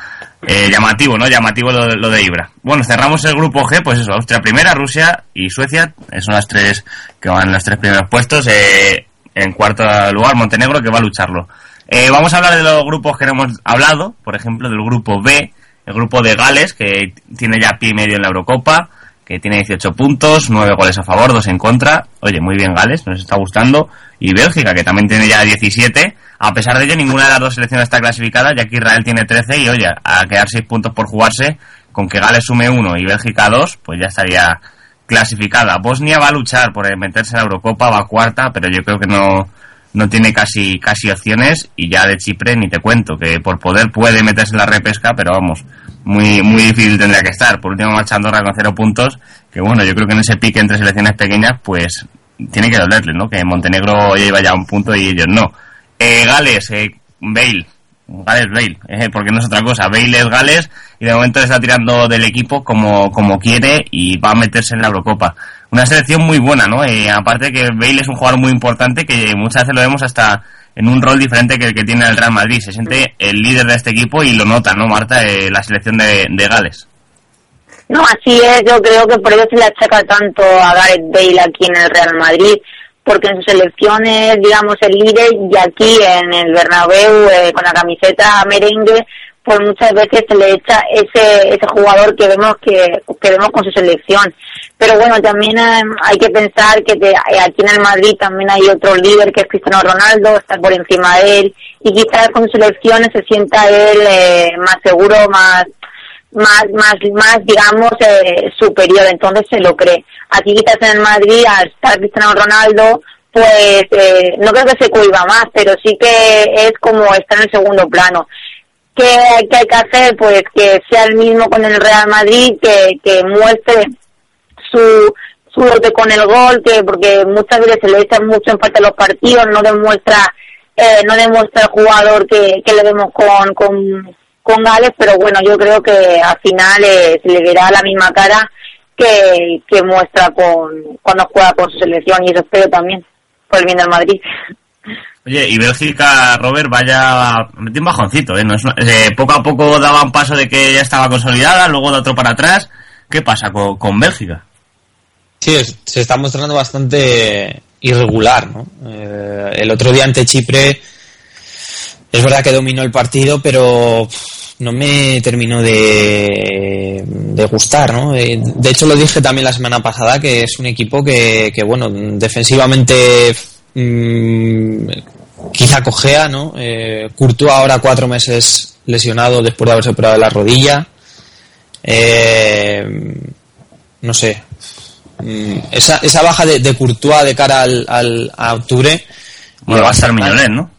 eh, llamativo, ¿no? Llamativo lo, de Ibra. Bueno, cerramos el grupo G, pues eso, Austria primera, Rusia y Suecia, son las tres que van en los tres primeros puestos, eh, en cuarto lugar Montenegro que va a lucharlo. Eh, vamos a hablar de los grupos que hemos hablado, por ejemplo, del grupo B, el grupo de Gales, que tiene ya pie y medio en la Eurocopa, que tiene 18 puntos, 9 goles a favor, 2 en contra. Oye, muy bien Gales, nos está gustando. Y Bélgica, que también tiene ya 17. A pesar de ello, ninguna de las dos selecciones está clasificada, ya que Israel tiene 13 y, oye, a quedar 6 puntos por jugarse, con que Gales sume 1 y Bélgica 2, pues ya estaría clasificada. Bosnia va a luchar por meterse en la Eurocopa, va cuarta, pero yo creo que no, no tiene casi, casi opciones. Y ya de Chipre ni te cuento, que por poder puede meterse en la repesca, pero vamos, muy, muy difícil tendría que estar. Por último, marcha Andorra con cero puntos, que bueno, yo creo que en ese pique entre selecciones pequeñas, pues tiene que dolerle, ¿no? Que Montenegro lleva ya un punto y ellos no. Eh, Gales, eh, Bale, Gales Bale, eh, porque no es otra cosa. Bale es Gales y de momento está tirando del equipo como, como quiere y va a meterse en la Eurocopa. Una selección muy buena, ¿no? Eh, aparte que Bale es un jugador muy importante que muchas veces lo vemos hasta en un rol diferente que el que tiene el Real Madrid. Se siente el líder de este equipo y lo nota, ¿no, Marta? Eh, la selección de, Gales. No, así es, yo creo que por eso se le achaca tanto a Gareth Bale aquí en el Real Madrid, porque en sus elecciones, digamos, el líder y aquí en el Bernabéu eh, con la camiseta merengue, pues muchas veces se le echa ese ese jugador que vemos que, que vemos con su selección. Pero bueno, también eh, hay que pensar que eh, aquí en el Madrid también hay otro líder que es Cristiano Ronaldo, está por encima de él y quizás con sus selecciones se sienta él más seguro, más más, más, más digamos, eh, superior, entonces se lo cree. Aquí quizás en Madrid, al estar Cristiano Ronaldo, pues eh, no creo que se cuiva más, pero sí que es como estar en el segundo plano. ¿Qué, hay que hacer? Pues que sea el mismo con el Real Madrid, que, que muestre su, su dote con el gol, que porque muchas veces se le echan mucho en parte los partidos, no demuestra eh, no demuestra el jugador que, que le vemos con, con con Gales, pero bueno, yo creo que al final eh, se le verá la misma cara que, que muestra con cuando juega con su selección y eso espero también por el bien del Madrid. Oye, y Bélgica, Robert, vaya, metí un bajoncito, ¿eh? No es eh, poco a poco daba un paso de que ya estaba consolidada, luego de otro para atrás. ¿Qué pasa con, con Bélgica? Sí, se está mostrando bastante irregular, ¿no? Eh, el otro día ante Chipre es verdad que dominó el partido, pero no me terminó de, de gustar, ¿no? Eh, de hecho, lo dije también la semana pasada, que es un equipo que, que bueno, defensivamente mmm, quizá cojea, ¿no? Eh, Courtois ahora cuatro meses lesionado después de haberse operado la rodilla. Eh, no sé. Mm, esa, esa baja de, de Courtois de cara al, al a octubre. Bueno, va a estar Millonet, ¿no?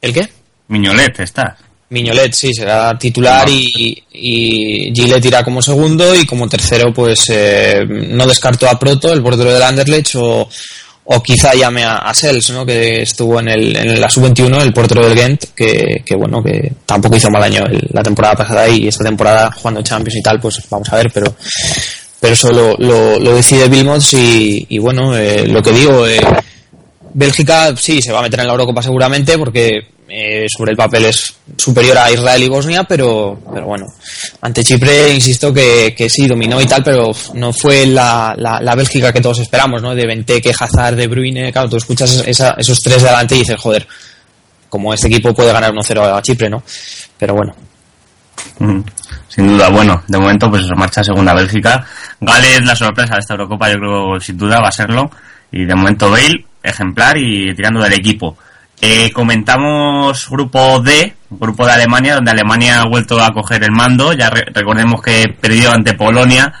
¿El qué? Miñolet está. Miñolet, sí, será titular y, y Gillette irá como segundo y como tercero, pues eh, no descarto a Proto, el portero del Anderlecht, o, o quizá llame a, a Sels, ¿no? que estuvo en, el, en la sub-21, el portero del Ghent, que, que bueno, que tampoco hizo mal año el, la temporada pasada y esta temporada jugando Champions y tal, pues vamos a ver, pero pero eso lo, lo, lo decide Bilmots y, y bueno, eh, lo que digo, eh, Bélgica sí se va a meter en la Eurocopa seguramente porque eh, sobre el papel es superior a Israel y Bosnia, pero, pero bueno, ante Chipre insisto que, que sí dominó y tal, pero no fue la, la, la Bélgica que todos esperamos, ¿no? De Benteke, Hazard, De Bruyne, claro, tú escuchas esa, esos tres delante y dices, joder, como este equipo puede ganar 1-0 a Chipre, ¿no? Pero bueno. Mm, sin duda, bueno, de momento pues marcha segunda Bélgica. Gales la sorpresa de esta Eurocopa, yo creo sin duda va a serlo. Y de momento Bale, ejemplar y tirando del equipo. Eh, comentamos grupo D, grupo de Alemania, donde Alemania ha vuelto a coger el mando. Ya re recordemos que perdió ante Polonia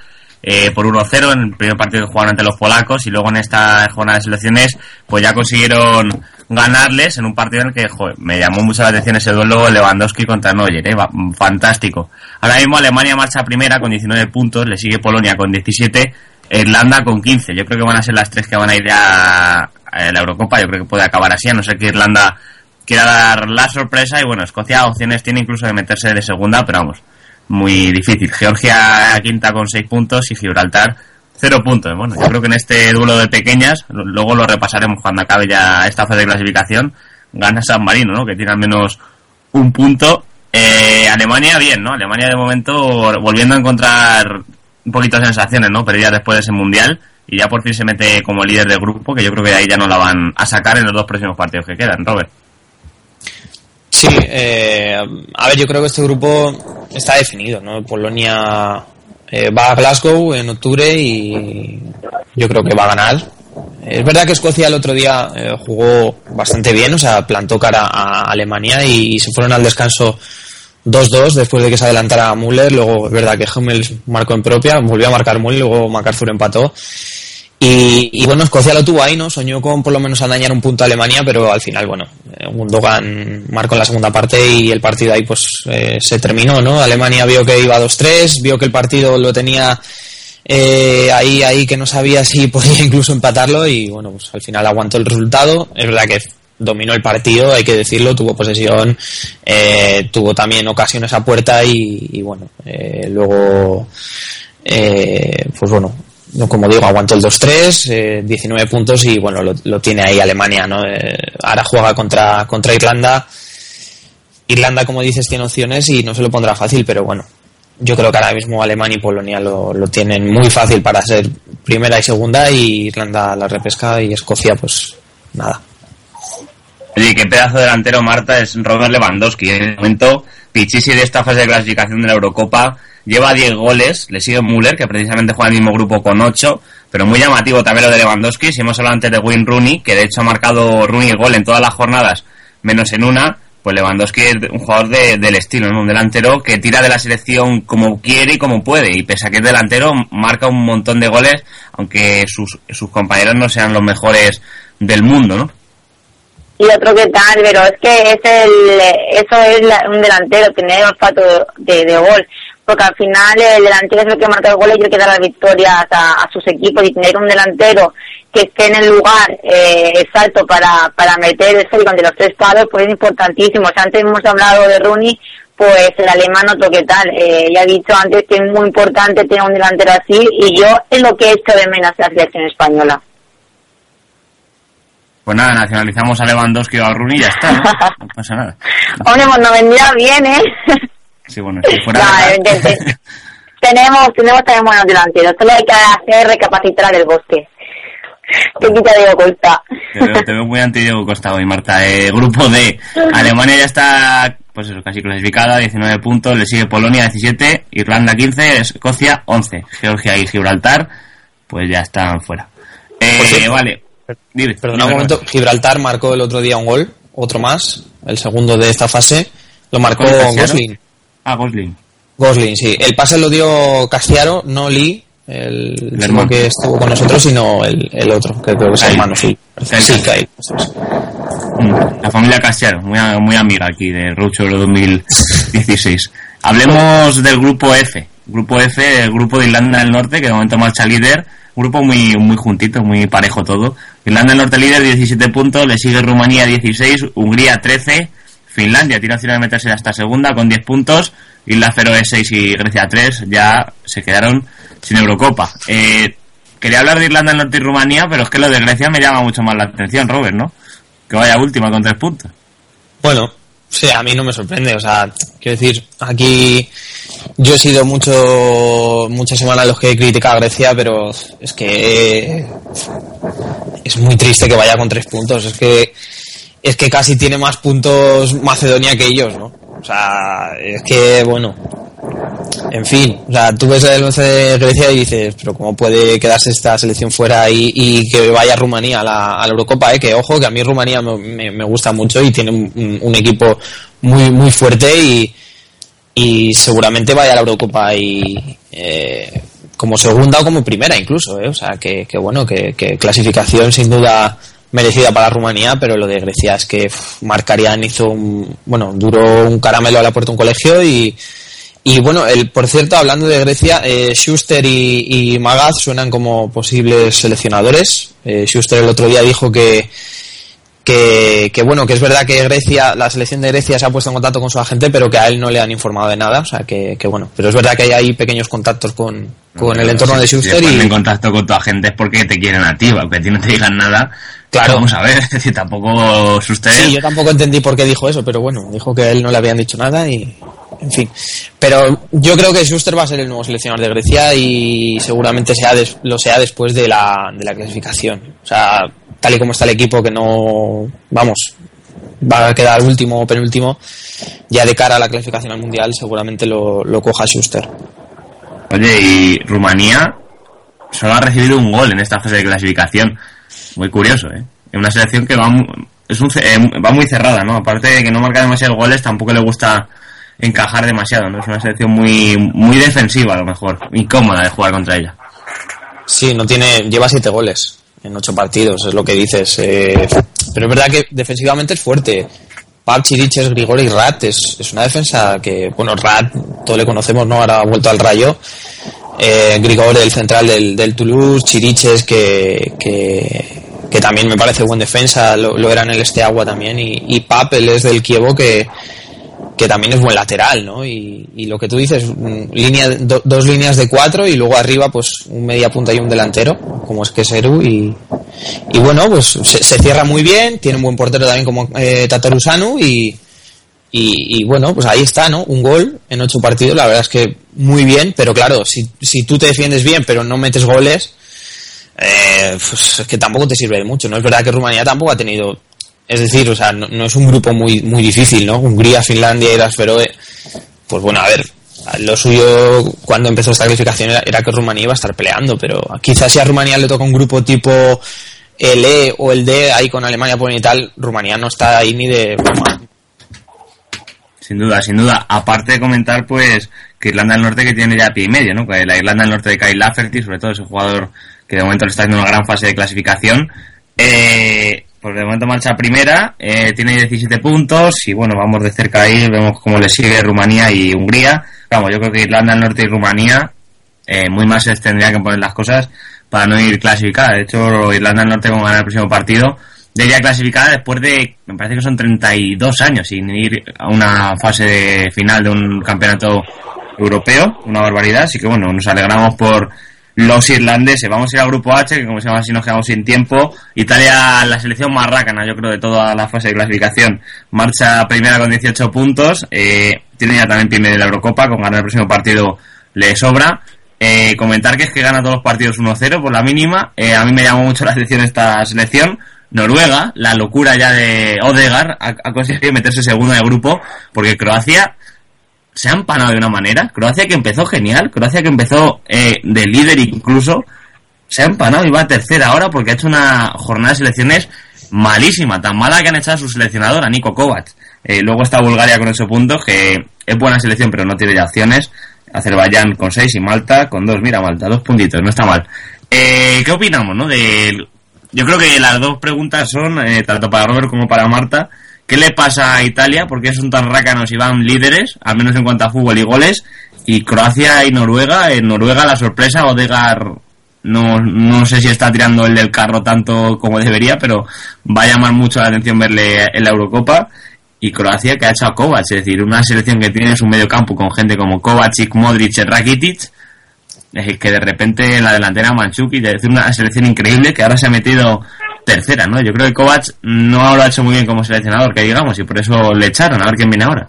eh, por 1-0 en el primer partido que jugaron ante los polacos y luego en esta jornada de selecciones pues ya consiguieron ganarles en un partido en el que joder, me llamó mucho la atención ese duelo Lewandowski contra Neuer, eh, fantástico. Ahora mismo Alemania marcha primera con 19 puntos, le sigue Polonia con 17, Irlanda con 15. Yo creo que van a ser las tres que van a ir a, la Eurocopa. Yo creo que puede acabar así, a no ser que Irlanda quiera dar la sorpresa. Y bueno, Escocia opciones tiene incluso de meterse de segunda, pero vamos, muy difícil. Georgia quinta con 6 puntos y Gibraltar 0 puntos. Bueno, yo creo que en este duelo de pequeñas, luego lo repasaremos cuando acabe ya esta fase de clasificación, gana San Marino, ¿no? Que tiene al menos un punto. Eh, Alemania, bien, ¿no? Alemania de momento volviendo a encontrar un poquito de sensaciones, ¿no? Pero ya después de ese mundial y ya por fin se mete como líder del grupo, que yo creo que ahí ya no la van a sacar en los dos próximos partidos que quedan, Robert. Sí, eh, a ver, yo creo que este grupo está definido, ¿no? Polonia eh, va a Glasgow en octubre y yo creo que va a ganar. Es verdad que Escocia el otro día eh, jugó bastante bien, o sea, plantó cara a Alemania y, y se fueron al descanso 2-2 después de que se adelantara Müller. Luego es verdad que Hummels marcó en propia, volvió a marcar Müller, luego MacArthur empató. Y, y, bueno, Escocia lo tuvo ahí, ¿no? Soñó con por lo menos dañar un punto a Alemania, pero al final, bueno, Gundogan marcó en la segunda parte y el partido ahí pues eh, se terminó, ¿no? Alemania vio que iba 2-3, vio que el partido lo tenía eh, ahí, ahí que no sabía si [LAUGHS] podía incluso empatarlo y bueno, pues al final aguantó el resultado. Es verdad que dominó el partido, hay que decirlo, tuvo posesión, eh, tuvo también ocasiones a puerta y, y bueno, eh, luego, eh, pues bueno, como digo, aguantó el 2-3, eh, 19 puntos y bueno, lo, lo tiene ahí Alemania, ¿no? Eh, ahora juega contra, contra Irlanda. Irlanda, como dices, tiene opciones y no se lo pondrá fácil, pero bueno, yo creo que ahora mismo Alemania y Polonia lo, lo tienen muy fácil para ser primera y segunda y Irlanda la repesca y Escocia pues nada. Oye, qué pedazo delantero Marta es Robert Lewandowski. En el momento, Pichichi de esta fase de clasificación de la Eurocopa lleva 10 goles, le sigue Müller, que precisamente juega el mismo grupo con 8, pero muy llamativo también lo de Lewandowski. Si hemos hablado antes de Wayne Rooney, que de hecho ha marcado Rooney el gol en todas las jornadas, menos en una, pues Lewandowski es un jugador de- del estilo, ¿no? un delantero que tira de la selección como quiere y como puede, y pese a que es delantero, marca un montón de goles, aunque sus, sus compañeros no sean los mejores del mundo, ¿no? y otro que tal, pero es que es el, eso es la- un delantero, tener olfato de, de gol, porque al final el delantero es el que marca el gol y el que da las victorias a, a sus equipos y tener un delantero que esté en el lugar eh, exacto para, para meter el esférico entre los tres palos, pues es importantísimo. O sea, antes hemos hablado de Rooney, pues el alemán otro que tal. Eh, ya he dicho antes que es muy importante tener un delantero así y yo es lo que he hecho de menos en la selección española. Pues nada, nacionalizamos a Lewandowski o a Rooney y ya está, ¿no? [LAUGHS] No pasa nada. Hombre, pues nos vendría bien, ¿eh? Sí, bueno, si [LAUGHS] fuera No, verdad- evidentemente. tenemos, tenemos también buenos delanteros. Solo hay que hacer recapacitar el bosque. Que quita Diego Costa. Te veo, te veo muy anti Diego Costa hoy, Marta. Eh, grupo D. Alemania ya está, pues eso, casi clasificada, 19 puntos. Le sigue Polonia, 17. Irlanda, 15. Escocia, 11. Georgia y Gibraltar, pues ya están fuera. Eh, vale. Dime, Perdona un momento, Gibraltar marcó el otro día un gol, otro más, el segundo de esta fase, lo marcó. Gosling. Ah, Gosling. Gosling, sí. El pase lo dio Castiaro, no Lee, el, chico hermano. que estuvo con nosotros, sino el, el otro, que creo que es Kyle. hermano, sí. Kyle Sí. Kyle. Mm, La familia Castiaro, muy, muy amiga aquí de Euro 2016. [LAUGHS] Hablemos del grupo F. Grupo F, el grupo de Irlanda del Norte, que de momento marcha líder. Grupo muy, muy juntito, muy parejo todo. Irlanda del Norte líder, 17 puntos. Le sigue Rumanía, 16. Hungría, 13. Finlandia tiene opción de meterse hasta segunda con 10 puntos. Isla Feroe 6 y Grecia 3 ya se quedaron sin Eurocopa. Eh, quería hablar de Irlanda del Norte y Rumanía, pero es que lo de Grecia me llama mucho más la atención, Robert, ¿no? Que vaya última con 3 puntos. Bueno, sí, a mí no me sorprende. O sea, quiero decir, aquí yo he sido mucho muchas semanas los que he criticado a Grecia, pero es que es muy triste que vaya con tres puntos. Es que es que casi tiene más puntos Macedonia que ellos, ¿no? O sea, es que bueno. En fin, o sea, tú ves el 11 de Grecia y dices, pero ¿cómo puede quedarse esta selección fuera y, y que vaya Rumanía a la, a la Eurocopa? Eh? Que ojo, que a mí Rumanía me, gusta mucho y tiene un, un equipo muy muy fuerte y, y seguramente vaya a la Eurocopa y eh, como segunda o como primera incluso, ¿eh? o sea que, que bueno, que, que clasificación sin duda merecida para Rumanía, pero lo de Grecia es que Marcarian hizo un, bueno, duró un caramelo a la puerta de un colegio y, y bueno, el, por cierto, hablando de Grecia, eh, Schuster y, y Magaz suenan como posibles seleccionadores. Eh, Schuster el otro día dijo que, que, que, bueno, que es verdad que Grecia, la selección de Grecia se ha puesto en contacto con su agente, pero que a él no le han informado de nada, o sea que, que bueno, pero es verdad que hay ahí pequeños contactos con, con el entorno Si- de si Schuster te ponen y en contacto con tu agente es porque te quieren a ti, aunque a ti no te digan nada. Claro. Vamos a ver, [LAUGHS] es decir, tampoco Schuster. Sí, yo tampoco entendí por qué dijo eso, pero bueno, dijo que a él no le habían dicho nada y, en fin. Pero yo creo que Schuster va a ser el nuevo seleccionador de Grecia y seguramente sea des- lo sea después de la, de la clasificación. O sea, tal y como está el equipo, que no, vamos, va a quedar último o penúltimo, ya de cara a la clasificación al mundial, seguramente lo, lo coja Schuster. Oye, y Rumanía solo ha recibido un gol en esta fase de clasificación. Muy curioso, ¿eh? Es una selección que va, es un, eh, va muy cerrada, ¿no? Aparte de que no marca demasiados goles, tampoco le gusta encajar demasiado, ¿no? Es una selección muy, muy defensiva, a lo mejor. Incómoda de jugar contra ella. Sí, no tiene, lleva siete goles en ocho partidos, es lo que dices. eh, pero es verdad que defensivamente es fuerte. Pav, Chiriches, Grigori y Rat es, es una defensa que, bueno, Rat, todos le conocemos, ¿no? Ahora ha vuelto al rayo. Eh, Grigori, el central del, del Toulouse, Chiriches, que, que, también me parece buen defensa, lo, lo era en el Esteagua también, y, y Pap, él es del Kievo, que, que también es buen lateral, ¿no? Y, y lo que tú dices, mm, línea, do- dos líneas de cuatro y luego arriba, pues un media punta y un delantero, como es que Seru. Y, y bueno, pues se, se cierra muy bien, tiene un buen portero también como eh, Tatarusanu y, Y, bueno, pues ahí está, ¿no? Un gol en ocho partidos, la verdad es que muy bien, pero claro, si, si tú te defiendes bien pero no metes goles, eh, pues es que tampoco te sirve de mucho. No es verdad que Rumanía tampoco ha tenido, es decir, o sea, no, es un grupo muy muy difícil, ¿no? Hungría, Finlandia y las Feroe, pues bueno, a ver, lo suyo cuando empezó esta clasificación era, que Rumanía iba a estar peleando, pero quizás si a Rumanía le toca un grupo tipo el E o el D ahí con Alemania, por y tal, Rumanía no está ahí ni de sin duda, sin duda. Aparte de comentar, pues, que Irlanda del Norte que tiene ya pie y medio, ¿no? La Irlanda del Norte de Kyle Lafferty, sobre todo ese jugador que de momento le está haciendo una gran fase de clasificación. Eh, pues de momento marcha primera, eh, tiene 17 puntos y bueno, vamos de cerca ahí, vemos cómo le sigue Rumanía y Hungría. Vamos, yo creo que Irlanda del Norte y Rumanía eh, muy más se tendrían que poner las cosas para no ir clasificada. De hecho, Irlanda del Norte, como ganar el próximo partido, ya clasificada después de, me parece que son 32 años sin ir a una fase de final de un campeonato europeo, una barbaridad, así que bueno, nos alegramos por los irlandeses. Vamos a ir al grupo H, que como se llama así nos quedamos sin tiempo. Italia, la selección más rácana, yo creo, de toda la fase de clasificación. Marcha primera con 18 puntos, eh, tiene ya también pie de la Eurocopa, con ganar el próximo partido le sobra. Eh, comentar que es que gana todos los partidos 1-0 por la mínima. Eh, a mí me llamó mucho la atención esta selección. Noruega, la locura ya de Odegar, ha, conseguido meterse segundo el grupo, porque Croacia se ha empanado de una manera. Croacia que empezó genial, Croacia que empezó eh, de líder incluso, se ha empanado y va a tercera ahora porque ha hecho una jornada de selecciones malísima, tan mala que han echado a su seleccionador, a Nico Kovac. Eh, luego está Bulgaria con 8 puntos, que es buena selección pero no tiene ya opciones. Azerbaiyán con 6 y Malta con 2. Mira, Malta, dos puntitos, no está mal. Eh, ¿Qué opinamos, no? Del yo creo que las dos preguntas son, eh, tanto para Robert como para Marta, ¿qué le pasa a Italia? ¿Por qué son tan rácanos y van líderes, al menos en cuanto a fútbol y goles? Y Croacia y Noruega, en Noruega la sorpresa, Odegar no, no sé si está tirando el del carro tanto como debería, pero va a llamar mucho la atención verle en la Eurocopa. Y Croacia que ha hecho a Kovac, es decir, una selección que tiene su medio campo con gente como Kovacic, Modric, Rakitic, es que de repente en la delantera Manchuki, decir una selección increíble que ahora se ha metido tercera, ¿no? Yo creo que Kovac no lo ha hecho muy bien como seleccionador, que digamos, y por eso le echaron, a ver quién viene ahora.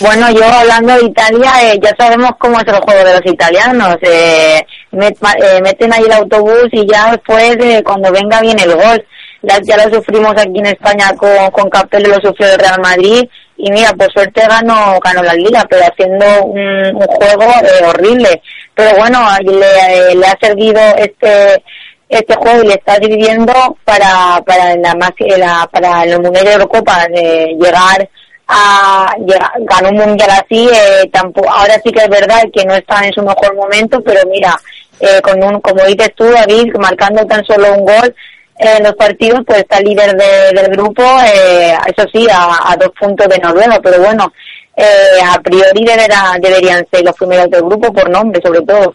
Bueno, yo hablando de Italia, eh, ya sabemos cómo es el juego de los italianos. Eh, eh meten ahí el autobús y ya después, cuando venga, viene el gol. Ya, ya lo sufrimos aquí en España con, con Capello, lo sufrió el Real Madrid y mira, por suerte ganó, ganó la liga, pero haciendo un, juego eh, horrible. Pero bueno, le, eh, le, ha servido este este juego y le está sirviendo para para la más la, para el mundial de Eurocopa de llegar a llegar, ganar un mundial así eh, tampoco ahora sí que es verdad que no está en su mejor momento pero mira eh, con un como dices tú David marcando tan solo un gol en los partidos, pues está líder del grupo, eh, eso sí, a, dos puntos de Noruega, pero bueno, eh, a priori deberá, deberían ser los primeros del grupo por nombre, sobre todo.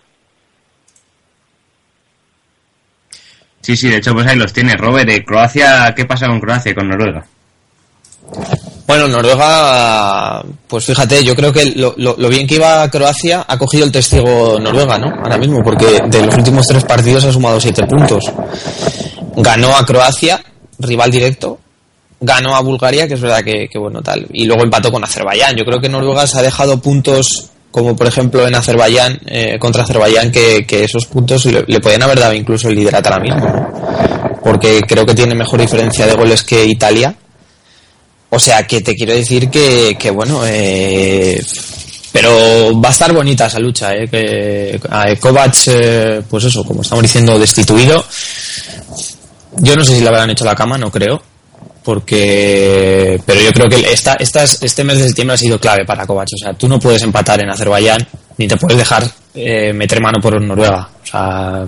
Sí, sí, de hecho, pues ahí los tiene. Robert, de Croacia, ¿qué pasa con Croacia y con Noruega? Bueno, Noruega, pues fíjate, yo creo que lo, lo, bien que iba Croacia ha cogido el testigo Noruega, ¿no? Ahora mismo, porque de los últimos tres partidos ha sumado siete puntos ganó a Croacia, rival directo, ganó a Bulgaria, que es verdad que, bueno, tal, y luego empató con Azerbaiyán. Yo creo que Noruega se ha dejado puntos, como por ejemplo en Azerbaiyán, eh, contra Azerbaiyán, que, esos puntos le, le, podían haber dado incluso el liderato ahora mismo, porque creo que tiene mejor diferencia de goles que Italia. O sea que te quiero decir que, que bueno, eh, pero va a estar bonita esa lucha, ¿eh? Que a Kovac, eh, pues eso, como estamos diciendo, destituido. Yo no sé si le habrán hecho la cama, no creo. Porque, pero yo creo que esta, este mes de septiembre ha sido clave para Kovac. O sea, tú no puedes empatar en Azerbaiyán, ni te puedes dejar eh, meter mano por Noruega. O sea,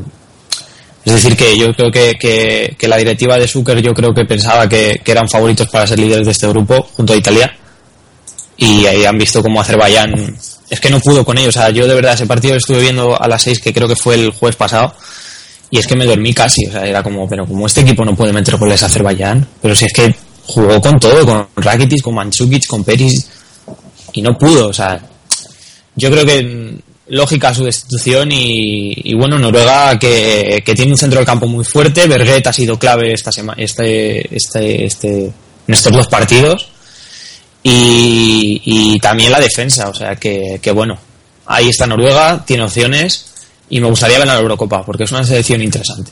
es decir, que yo creo que, que, la directiva de Zucker yo creo que pensaba que, eran favoritos para ser líderes de este grupo junto a Italia. Y ahí han visto cómo Azerbaiyán es que no pudo con ellos. O sea, yo de verdad ese partido lo estuve viendo a las 6, que creo que fue el jueves pasado. Y es que me dormí casi, o sea, era como, pero como este equipo no puede meter goles a Azerbaiyán, pero si es que jugó con todo, con Rakitic, con Mandzukic, con Peris, y no pudo, o sea, yo creo que lógica su destitución y, bueno, Noruega que, tiene un centro del campo muy fuerte, Berget ha sido clave esta semana, este, este, este, en estos dos partidos, y, y también la defensa, o sea que, que bueno, ahí está Noruega, tiene opciones y me gustaría ver la Eurocopa porque es una selección interesante.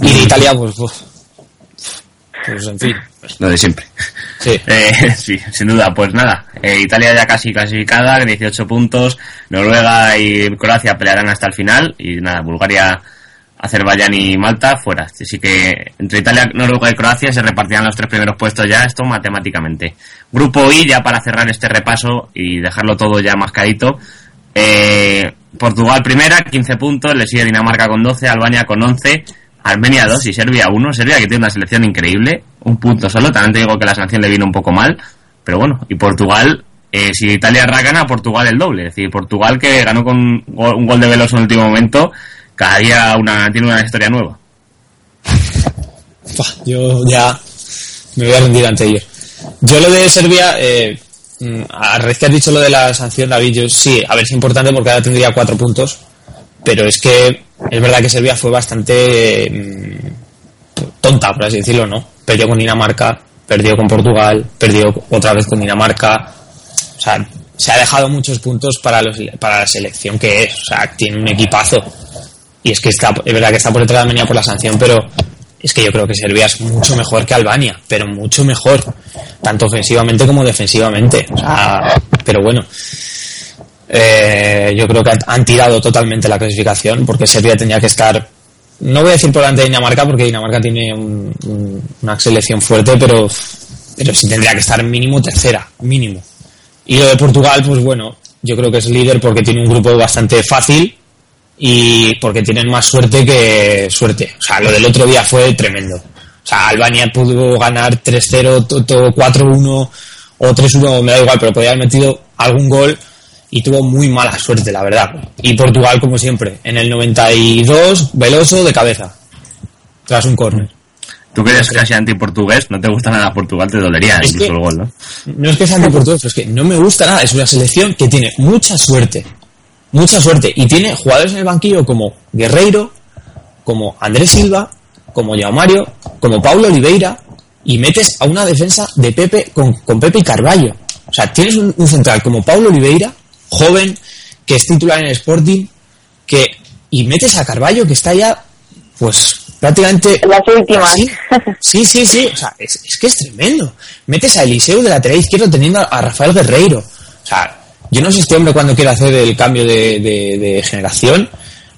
Y de Italia, pues, uf, pues en fin. Lo de siempre. Sí. [LAUGHS] Eh, sí, sin duda. Pues nada, eh, Italia ya casi clasificada, 18 puntos. Noruega y Croacia pelearán hasta el final. Y nada, Bulgaria, Azerbaiyán y Malta fuera. Así que entre Italia, Noruega y Croacia se repartirán los tres primeros puestos ya, esto matemáticamente. Grupo I, ya para cerrar este repaso y dejarlo todo ya mascadito. Eh, Portugal primera, 15 puntos, le sigue Dinamarca con 12, Albania con 11, Armenia 2 y Serbia 1. Serbia que tiene una selección increíble, un punto solo. También te digo que la sanción le vino un poco mal, pero bueno. Y Portugal, eh, si Italia gana, Portugal el doble. Es decir, Portugal que ganó con un gol, de Veloso en el último momento, cada día una, tiene una historia nueva. Yo ya me voy a rendir ante ellos. Yo lo de Serbia, eh, a raíz que has dicho lo de la sanción, David, yo sí, a ver, es importante porque ahora tendría cuatro puntos, pero es que es verdad que Serbia fue bastante mm, tonta, por así decirlo, ¿no? Perdió con Dinamarca, perdió con Portugal, perdió otra vez con Dinamarca, o sea, se ha dejado muchos puntos para, los, para la selección que es, o sea, tiene un equipazo. Y es que está, es verdad que está por detrás de Armenia por la sanción, pero es que yo creo que Serbia es mucho mejor que Albania, pero mucho mejor, tanto ofensivamente como defensivamente. O sea, pero bueno, eh, yo creo que han, tirado totalmente la clasificación porque Serbia tenía que estar, no voy a decir por delante de Dinamarca porque Dinamarca tiene un- una selección fuerte, pero, pero sí tendría que estar mínimo tercera, mínimo. Y lo de Portugal, pues bueno, yo creo que es líder porque tiene un grupo bastante fácil y porque tienen más suerte que suerte. O sea, lo del otro día fue tremendo. O sea, Albania pudo ganar 3-0, to- to- 4-1 o 3-1, me da igual, pero podía haber metido algún gol y tuvo muy mala suerte, la verdad. Y Portugal, como siempre, en el 92, veloso de cabeza, tras un córner. Tú que eres casi anti-portugués, no te gusta nada Portugal, te dolería Es incluso que- el gol, ¿no? No es que sea antiportugués, pero es que no me gusta nada. Es una selección que tiene mucha suerte. Mucha suerte. Y tiene jugadores en el banquillo como Guerreiro, como Andrés Silva, como Joao Mario, como Paulo Oliveira. Y metes a una defensa de Pepe con, con Pepe y Carballo. O sea, tienes un, un central como Paulo Oliveira, joven, que es titular en el Sporting, que, y metes a Carballo que está ya, pues, prácticamente Las últimas. Sí, sí, sí, sí. O sea, es, es que es tremendo. Metes a Eliseo de lateral izquierdo teniendo a, a Rafael Guerreiro. O sea, yo no sé este hombre cuándo quiere hacer el cambio de, de- de generación,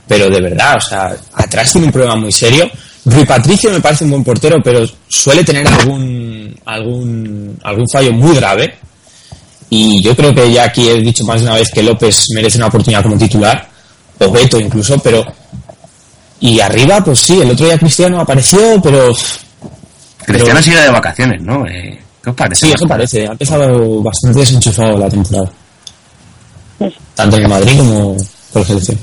pero de verdad, o sea, atrás tiene un problema muy serio. Rui Patricio me parece un buen portero, pero suele tener algún, algún, algún fallo muy grave. Y yo creo que ya aquí he dicho más de una vez que López merece una oportunidad como titular, o Beto incluso, pero y arriba, pues sí, el otro día Cristiano apareció, pero Cristiano sigue de vacaciones, ¿no? Eh, ¿Qué os parece? sí, eso parece. Ha empezado bastante desenchufado la temporada. Tanto en Madrid como por la selección.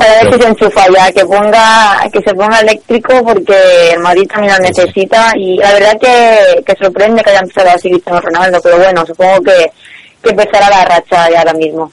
A ver si se enchufa ya, que ponga, que se ponga eléctrico porque el Madrid también lo necesita y la verdad que, que sorprende que haya empezado así Cristiano Ronaldo, pero bueno, supongo que, que empezará la racha ya ahora mismo.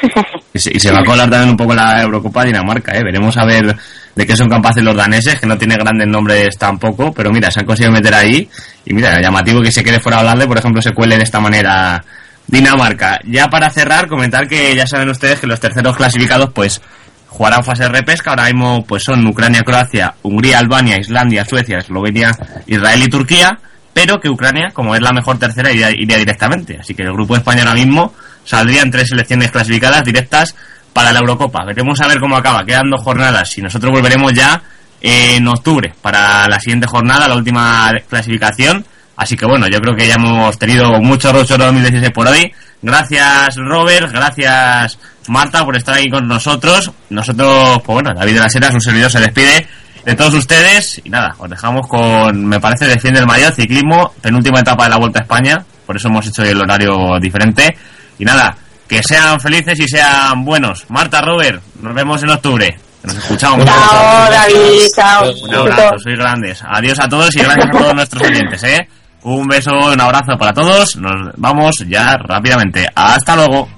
[LAUGHS] Y se, y se va a colar también un poco la Eurocopa Dinamarca, ¿eh? Veremos a ver de qué son capaces los daneses, que no tiene grandes nombres tampoco, pero mira, se han conseguido meter ahí. Y mira, llamativo que se quede fuera a hablarle, por ejemplo, se cuele de esta manera Dinamarca. Ya para cerrar, comentar que ya saben ustedes que los terceros clasificados, pues, jugarán fase repesca. Ahora mismo, pues son Ucrania, Croacia, Hungría, Albania, Islandia, Suecia, Eslovenia, Israel y Turquía. Pero que Ucrania, como es la mejor tercera, iría, directamente. Así que el grupo de España ahora mismo saldrían tres selecciones clasificadas directas para la Eurocopa. Veremos a ver cómo acaba. Quedan dos jornadas y nosotros volveremos ya en octubre para la siguiente jornada, la última clasificación. Así que bueno, yo creo que ya hemos tenido mucho Rocho 2016 por hoy. Gracias Robert, gracias Marta por estar aquí con nosotros. Nosotros, pues bueno, David de las Heras, un servidor se despide de todos ustedes y nada, os dejamos con, me parece, Defiende el Mayor, ciclismo, penúltima etapa de la Vuelta a España, por eso hemos hecho el horario diferente. Y nada, que sean felices y sean buenos. Marta, Robert, nos vemos en octubre. Nos escuchamos. chao David, chao. Un abrazo, sois grandes. Adiós a todos y gracias a todos nuestros oyentes, ¿eh? Un beso, un abrazo para todos. Nos vamos ya rápidamente. Hasta luego.